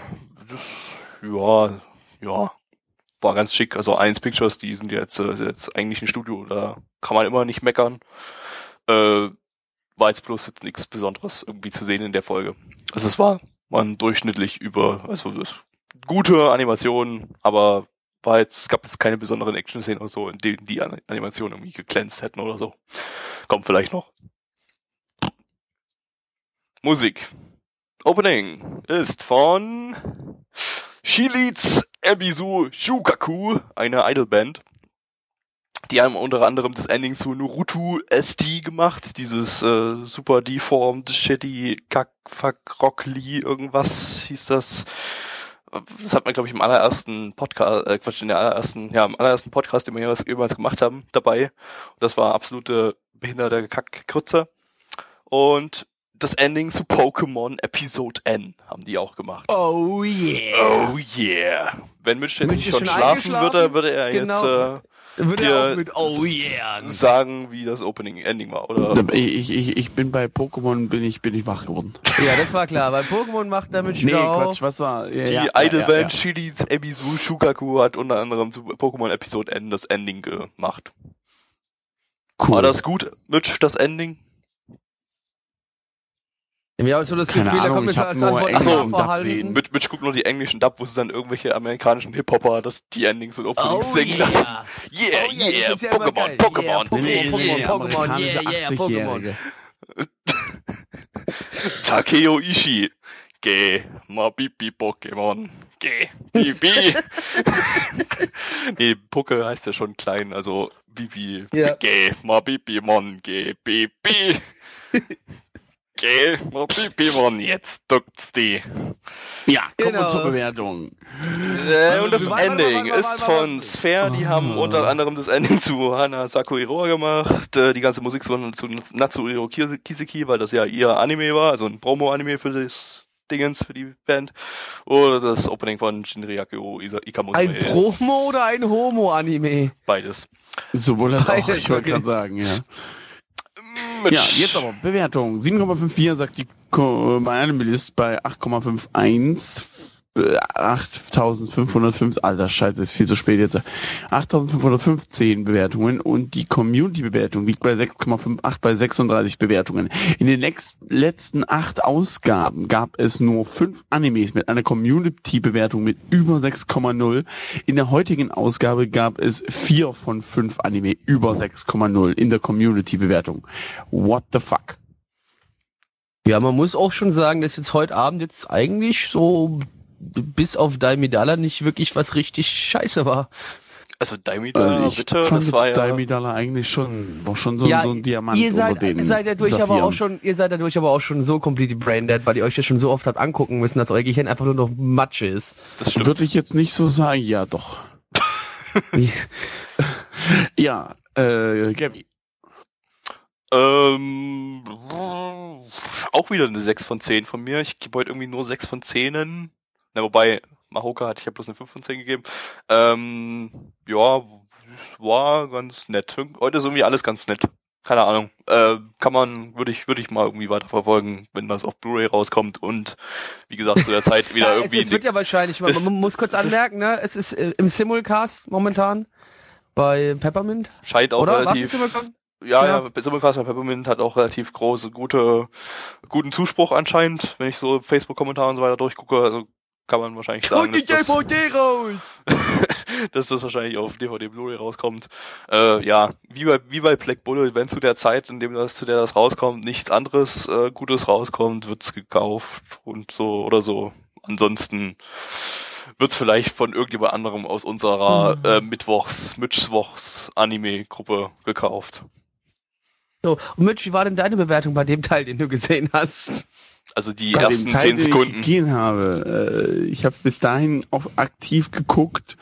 Speaker 2: das, ja, ja, war ganz schick. Also Eins Pictures, die sind jetzt, äh, jetzt eigentlich ein Studio, da kann man immer nicht meckern. Äh, war jetzt bloß jetzt nichts Besonderes irgendwie zu sehen in der Folge. Also es war man durchschnittlich über, also das, gute Animationen, aber war jetzt, gab jetzt keine besonderen Action-Szenen oder so, in denen die An- Animationen irgendwie geglänzt hätten oder so. Kommt vielleicht noch. Musik. Opening ist von Shiliz Ebisu Shukaku, eine Idolband. Die haben unter anderem das Ending zu Naruto ST gemacht, dieses äh, super deformed, shitty, kack, fuck, rockly, irgendwas hieß das. Das hat man, glaube ich, im allerersten Podcast, äh, Quatsch, in der allerersten, ja, im allerersten Podcast, den wir jemals, jemals gemacht haben, dabei. Und das war absolute behinderte Kackkrütze. Und das Ending zu Pokémon Episode N haben die auch gemacht.
Speaker 3: Oh yeah.
Speaker 2: Oh yeah. Wenn Mitch jetzt
Speaker 3: Mitch
Speaker 2: nicht schon
Speaker 3: schon
Speaker 2: schlafen würde, würde er
Speaker 3: Genau.
Speaker 2: jetzt
Speaker 3: Würde
Speaker 2: äh,
Speaker 3: er
Speaker 2: dir
Speaker 3: auch mit Oh yeah.
Speaker 2: sagen, wie das Opening Ending war, oder?
Speaker 4: Ich, ich, ich bin bei Pokémon, bin ich, bin ich wach geworden.
Speaker 3: Ja, das war klar. Bei Pokémon macht damit
Speaker 4: Nee,
Speaker 3: wieder
Speaker 4: Quatsch, was war? Ja,
Speaker 2: Die
Speaker 4: ja,
Speaker 2: Idolband
Speaker 4: ja, ja,
Speaker 2: Shili's Ebisu Shukaku hat unter anderem zu Pokémon Episode N das Ending gemacht.
Speaker 4: Cool.
Speaker 2: War das gut, Mitch, das Ending?
Speaker 3: Wir haben so das
Speaker 4: Keine
Speaker 3: Gefühl, da
Speaker 4: Ahnung,
Speaker 3: kommt
Speaker 4: ich
Speaker 3: jetzt als
Speaker 4: nur
Speaker 3: Antwort
Speaker 2: Ach so,
Speaker 3: ein
Speaker 2: im
Speaker 4: Dub
Speaker 3: Verhalten.
Speaker 2: Mitch, Mitch guckt nur die englischen Dub, wo sie dann irgendwelche amerikanischen Hip-Hopper das die Endings und Openings
Speaker 3: Oh
Speaker 2: singen lassen.
Speaker 3: yeah.
Speaker 2: Yeah,
Speaker 3: Oh yeah,
Speaker 2: yeah,
Speaker 3: ist ja
Speaker 2: Pokémon. Pokémon,
Speaker 3: Yeah,
Speaker 2: Pokémon,
Speaker 3: Pokémon,
Speaker 2: Pokémon.
Speaker 3: Pokémon, yeah, yeah,
Speaker 4: 80-Jährige.
Speaker 2: Takeo Ishii, Geh, ma Bibi Pokémon. Geh, Bibi. nee, Pucke heißt ja schon klein, also Bibi.
Speaker 3: Ja.
Speaker 2: Geh, ma Bibi Mon, geh, Bibi. Ma Bibi Mon, jetzt duckt's die.
Speaker 4: Ja, kommen
Speaker 3: Genau.
Speaker 4: wir zur Bewertung.
Speaker 2: Äh, und das Ending ist von. Sphere, die haben unter anderem das Ending zu Hana Sakuiroa gemacht, äh, die ganze Musik zu, Natsuhiro Kise- Kiseki, weil das ja ihr Anime war, also ein Promo-Anime für das Dingens, für die Band. Oder das Opening von Shinriakyo Isa- Ikamoto
Speaker 3: Ein Promo oder ein Homo-Anime?
Speaker 2: Beides.
Speaker 4: Sowohl als auch, ich wollte gerade sagen, ja.
Speaker 2: Mit
Speaker 4: Ja, jetzt aber Bewertung. 7,54 sagt die Ko- bei Animalist bei 8,51. Äh, 8505, alter Scheiße, ist viel zu spät jetzt. 8515 Bewertungen und die Community-Bewertung liegt bei 6,58 bei 36 Bewertungen. In den letzten acht Ausgaben gab es nur fünf Animes mit einer Community-Bewertung mit über 6,0. In der heutigen Ausgabe gab es vier von fünf Anime über 6,0 in der Community-Bewertung. What the fuck?
Speaker 3: Ja, man muss auch schon sagen, dass jetzt heute Abend jetzt eigentlich so bis auf Daimidala nicht wirklich was richtig scheiße war.
Speaker 2: Also Daimida,
Speaker 4: ich
Speaker 2: bitte,
Speaker 4: fand
Speaker 2: das war
Speaker 4: jetzt
Speaker 2: ja...
Speaker 4: Daimidala eigentlich schon, war schon so,
Speaker 3: Ja,
Speaker 4: so ein Diamant
Speaker 3: ihr seid, ihr seid dadurch aber auch schon, ihr seid dadurch aber auch schon so completely brain dead, weil ihr euch das schon so oft habt angucken müssen, dass euer Gehirn einfach nur noch Matsche ist.
Speaker 2: Das stimmt.
Speaker 4: Würde ich jetzt nicht so sagen, ja doch. Ja, äh, Gabby.
Speaker 2: Ähm, auch wieder eine 6 von 10 von mir. Ich gebe heute irgendwie nur 6 von 10. Na, wobei, Mahoka hatte ich ja bloß eine 5 von 10 gegeben. Ähm, ja, war ganz nett. Heute ist irgendwie alles ganz nett. Keine Ahnung. Äh, kann man, würde ich, würde ich mal irgendwie weiterverfolgen, wenn das auf Blu-ray rauskommt und wie gesagt zu der Zeit wieder
Speaker 3: Ja, es,
Speaker 2: irgendwie.
Speaker 3: es wird ja wahrscheinlich, man,
Speaker 2: es-
Speaker 3: man muss kurz
Speaker 2: es
Speaker 3: anmerken, ne, es ist äh, im Simulcast momentan bei Peppermint,
Speaker 2: scheint auch
Speaker 3: oder?
Speaker 2: Relativ. Ja,
Speaker 3: Ja.
Speaker 2: ja, Simulcast bei Peppermint hat auch relativ große, gute, guten Zuspruch anscheinend, wenn ich so Facebook-Kommentare und so weiter durchgucke. Also kann man wahrscheinlich sagen, dass das,
Speaker 3: raus!
Speaker 2: dass das wahrscheinlich auf DVD Blu-ray rauskommt. Äh, ja, wie bei, wie bei Black Bullet, wenn zu der Zeit, in dem das, zu der das rauskommt, nichts anderes äh, Gutes rauskommt, wird's gekauft und so oder so. Ansonsten wird's vielleicht von irgendjemand anderem aus unserer
Speaker 3: Mhm.
Speaker 2: äh, Mittwochs, Mittwochs Anime-Gruppe gekauft.
Speaker 3: So, und Mitch, wie war denn deine Bewertung bei dem Teil, den du gesehen hast?
Speaker 2: Also die
Speaker 4: Bei
Speaker 2: ersten
Speaker 4: Teil,
Speaker 2: zehn
Speaker 4: den
Speaker 2: Sekunden.
Speaker 4: Ich gesehen habe. Äh, ich habe bis dahin auch aktiv geguckt,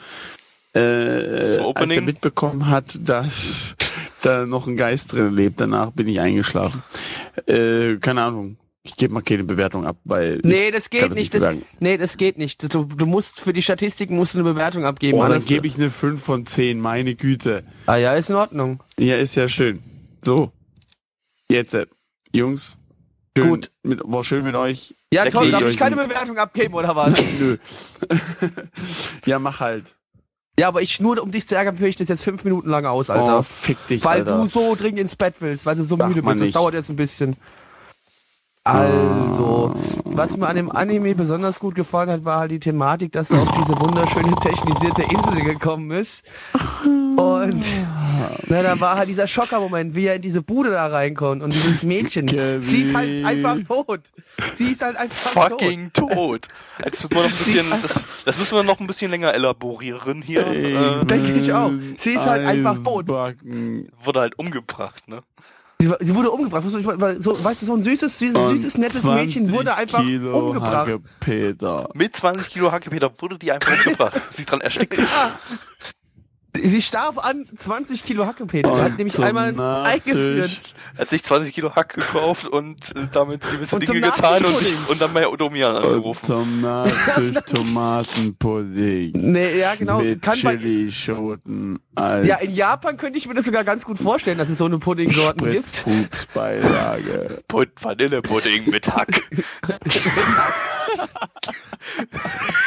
Speaker 4: äh, als er mitbekommen hat, dass da noch ein Geist drin lebt. Danach bin ich eingeschlafen. Äh, keine Ahnung. Ich gebe mal keine Bewertung ab, weil
Speaker 3: Nee,
Speaker 4: ich
Speaker 3: das geht nicht.
Speaker 4: nicht
Speaker 3: Das, nee, das geht nicht. Du, du musst für die Statistiken musst du eine Bewertung abgeben.
Speaker 4: Oh, dann
Speaker 3: anders-
Speaker 4: gebe ich eine 5 von 10, meine Güte.
Speaker 3: ah ja, ist in Ordnung.
Speaker 4: Ja, ist ja schön. So. Jetzt, äh, Jungs. Schön
Speaker 3: Gut.
Speaker 4: Mit, war schön mit euch.
Speaker 3: Ja,
Speaker 2: Da
Speaker 3: toll, darf
Speaker 4: ich
Speaker 3: keine Bewertung abgeben oder was?
Speaker 4: Nö. ja, mach halt.
Speaker 3: ja, aber ich nur um dich zu ärgern, führe ich das jetzt fünf Minuten lang aus,
Speaker 4: Oh,
Speaker 3: Alter.
Speaker 4: fick dich,
Speaker 3: weil
Speaker 4: Alter.
Speaker 3: du so dringend ins Bett willst, weil du so
Speaker 4: Mach
Speaker 3: müde bist. Das
Speaker 4: nicht.
Speaker 3: dauert jetzt ein bisschen. Also, was mir an dem Anime besonders gut gefallen hat, war halt die Thematik, dass er auf diese wunderschöne technisierte Insel gekommen ist. Und na, da war halt dieser Schockermoment, wie er in diese Bude da reinkommt und dieses Mädchen.
Speaker 4: Kevin.
Speaker 3: Sie ist halt einfach tot. Sie ist halt einfach
Speaker 2: Fucking tot. Jetzt müssen wir noch ein bisschen, das, das müssen wir noch ein bisschen länger elaborieren hier. Äh,
Speaker 3: Denke ich auch. Sie ist halt einfach tot.
Speaker 2: Wurde halt umgebracht, ne?
Speaker 3: Sie, sie wurde umgebracht. So, weißt du, so ein süßes, süßes, süßes, nettes
Speaker 4: 20
Speaker 3: Mädchen wurde einfach
Speaker 4: Kilo
Speaker 3: umgebracht.
Speaker 4: Hackepeter.
Speaker 2: Mit 20 Kilo Hackepeter wurde die einfach umgebracht. Sie dran erstickt.
Speaker 3: Sie starb an 20 Kilo Hackepeter.
Speaker 4: Und
Speaker 3: Er hat nämlich einmal
Speaker 4: Nachtisch
Speaker 3: eingeführt.
Speaker 2: Hat sich 20 Kilo Hack gekauft und äh, damit gewisse
Speaker 3: Und
Speaker 2: Dinge getan und, sich, und dann bei Odomian
Speaker 4: Und
Speaker 2: angerufen.
Speaker 4: zum Nachtisch Tomatenpudding.
Speaker 3: Nee, ja, genau.
Speaker 4: Mit
Speaker 3: Kann bei,
Speaker 4: Chili-Schoten als
Speaker 3: ja, in Japan könnte ich mir das sogar ganz gut vorstellen, dass es so eine Puddingsorten gibt.
Speaker 2: Put Vanillepudding mit Hack.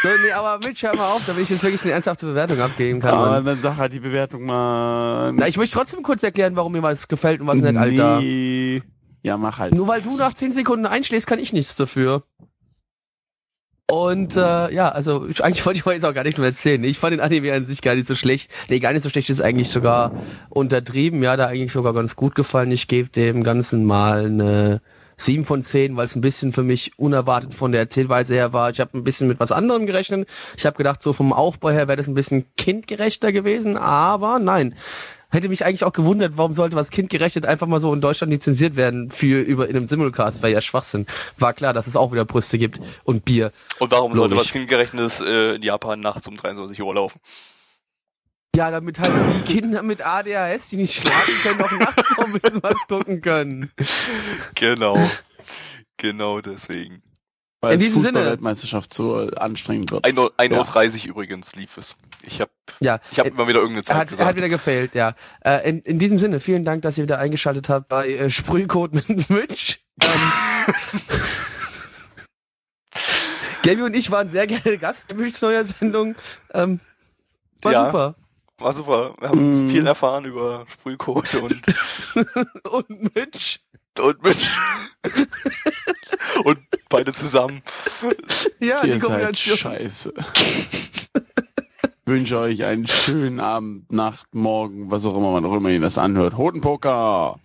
Speaker 3: So, nee, aber Mitch, hör mal auf, damit ich jetzt wirklich eine ernsthafte Bewertung abgeben kann.
Speaker 4: Aber
Speaker 3: Mann.
Speaker 4: dann sag halt die Bewertung mal.
Speaker 3: Na, ich möchte trotzdem kurz erklären, warum mir was gefällt und was nicht, Alter.
Speaker 4: Nee. Ja, mach halt.
Speaker 3: Nur weil du nach 10 Sekunden einschläfst, kann ich nichts dafür. Und äh, ja, also ich, eigentlich wollte ich heute jetzt auch gar nichts mehr erzählen. Ich fand den Anime an sich gar nicht so schlecht. Nee, gar nicht so schlecht ist eigentlich sogar untertrieben. Ja, da eigentlich sogar ganz gut gefallen. Ich gebe dem Ganzen mal eine sieben von zehn, weil es ein bisschen für mich unerwartet von der Erzählweise her war. Ich habe ein bisschen mit was anderem gerechnet. Ich habe gedacht, so vom Aufbau her wäre das ein bisschen kindgerechter gewesen, aber nein. Hätte mich eigentlich auch gewundert, warum sollte was kindgerechnet einfach mal so in Deutschland lizenziert werden für über in einem Simulcast, weil ja Schwachsinn. War klar, dass es auch wieder Brüste gibt und Bier.
Speaker 2: Und warum sollte
Speaker 3: Logisch.
Speaker 2: was kindgerechnetes äh, in Japan nachts um 23 Uhr laufen?
Speaker 3: Ja, damit halt die Kinder mit ADHS, die nicht schlafen können, auch nachts noch ein bisschen was gucken können.
Speaker 2: Genau. genau deswegen.
Speaker 4: Weil
Speaker 3: In
Speaker 4: es
Speaker 3: diesem Sinne-
Speaker 4: Fußball-Weltmeisterschaft so äh, anstrengend wird.
Speaker 2: 1 Uhr, 1
Speaker 4: Ja.
Speaker 2: Uhr 30 übrigens lief es. Ich habe
Speaker 3: Ja,
Speaker 2: ich hab
Speaker 3: äh,
Speaker 2: immer wieder irgendeine
Speaker 3: Er
Speaker 2: Zeit
Speaker 3: hat, er
Speaker 2: gesagt.
Speaker 3: hat wieder gefailt, ja. Äh, in, in diesem Sinne, vielen Dank, dass ihr wieder eingeschaltet habt bei äh, Sprühcode mit Mitch. Ähm, Gaby und ich waren sehr gerne Gast in Mitchs neuer Sendung. Ähm, war
Speaker 2: Ja.
Speaker 3: super.
Speaker 2: War super. Wir haben
Speaker 4: Mm.
Speaker 2: viel erfahren über Sprühcode und,
Speaker 3: Und Mitch,
Speaker 2: und mit und beide zusammen.
Speaker 3: ja, die
Speaker 4: Ihr seid
Speaker 3: Kombination.
Speaker 4: scheiße. wünsche euch einen schönen Abend, Nacht, Morgen, was auch immer man auch immer ihr das anhört. Hotenpoker!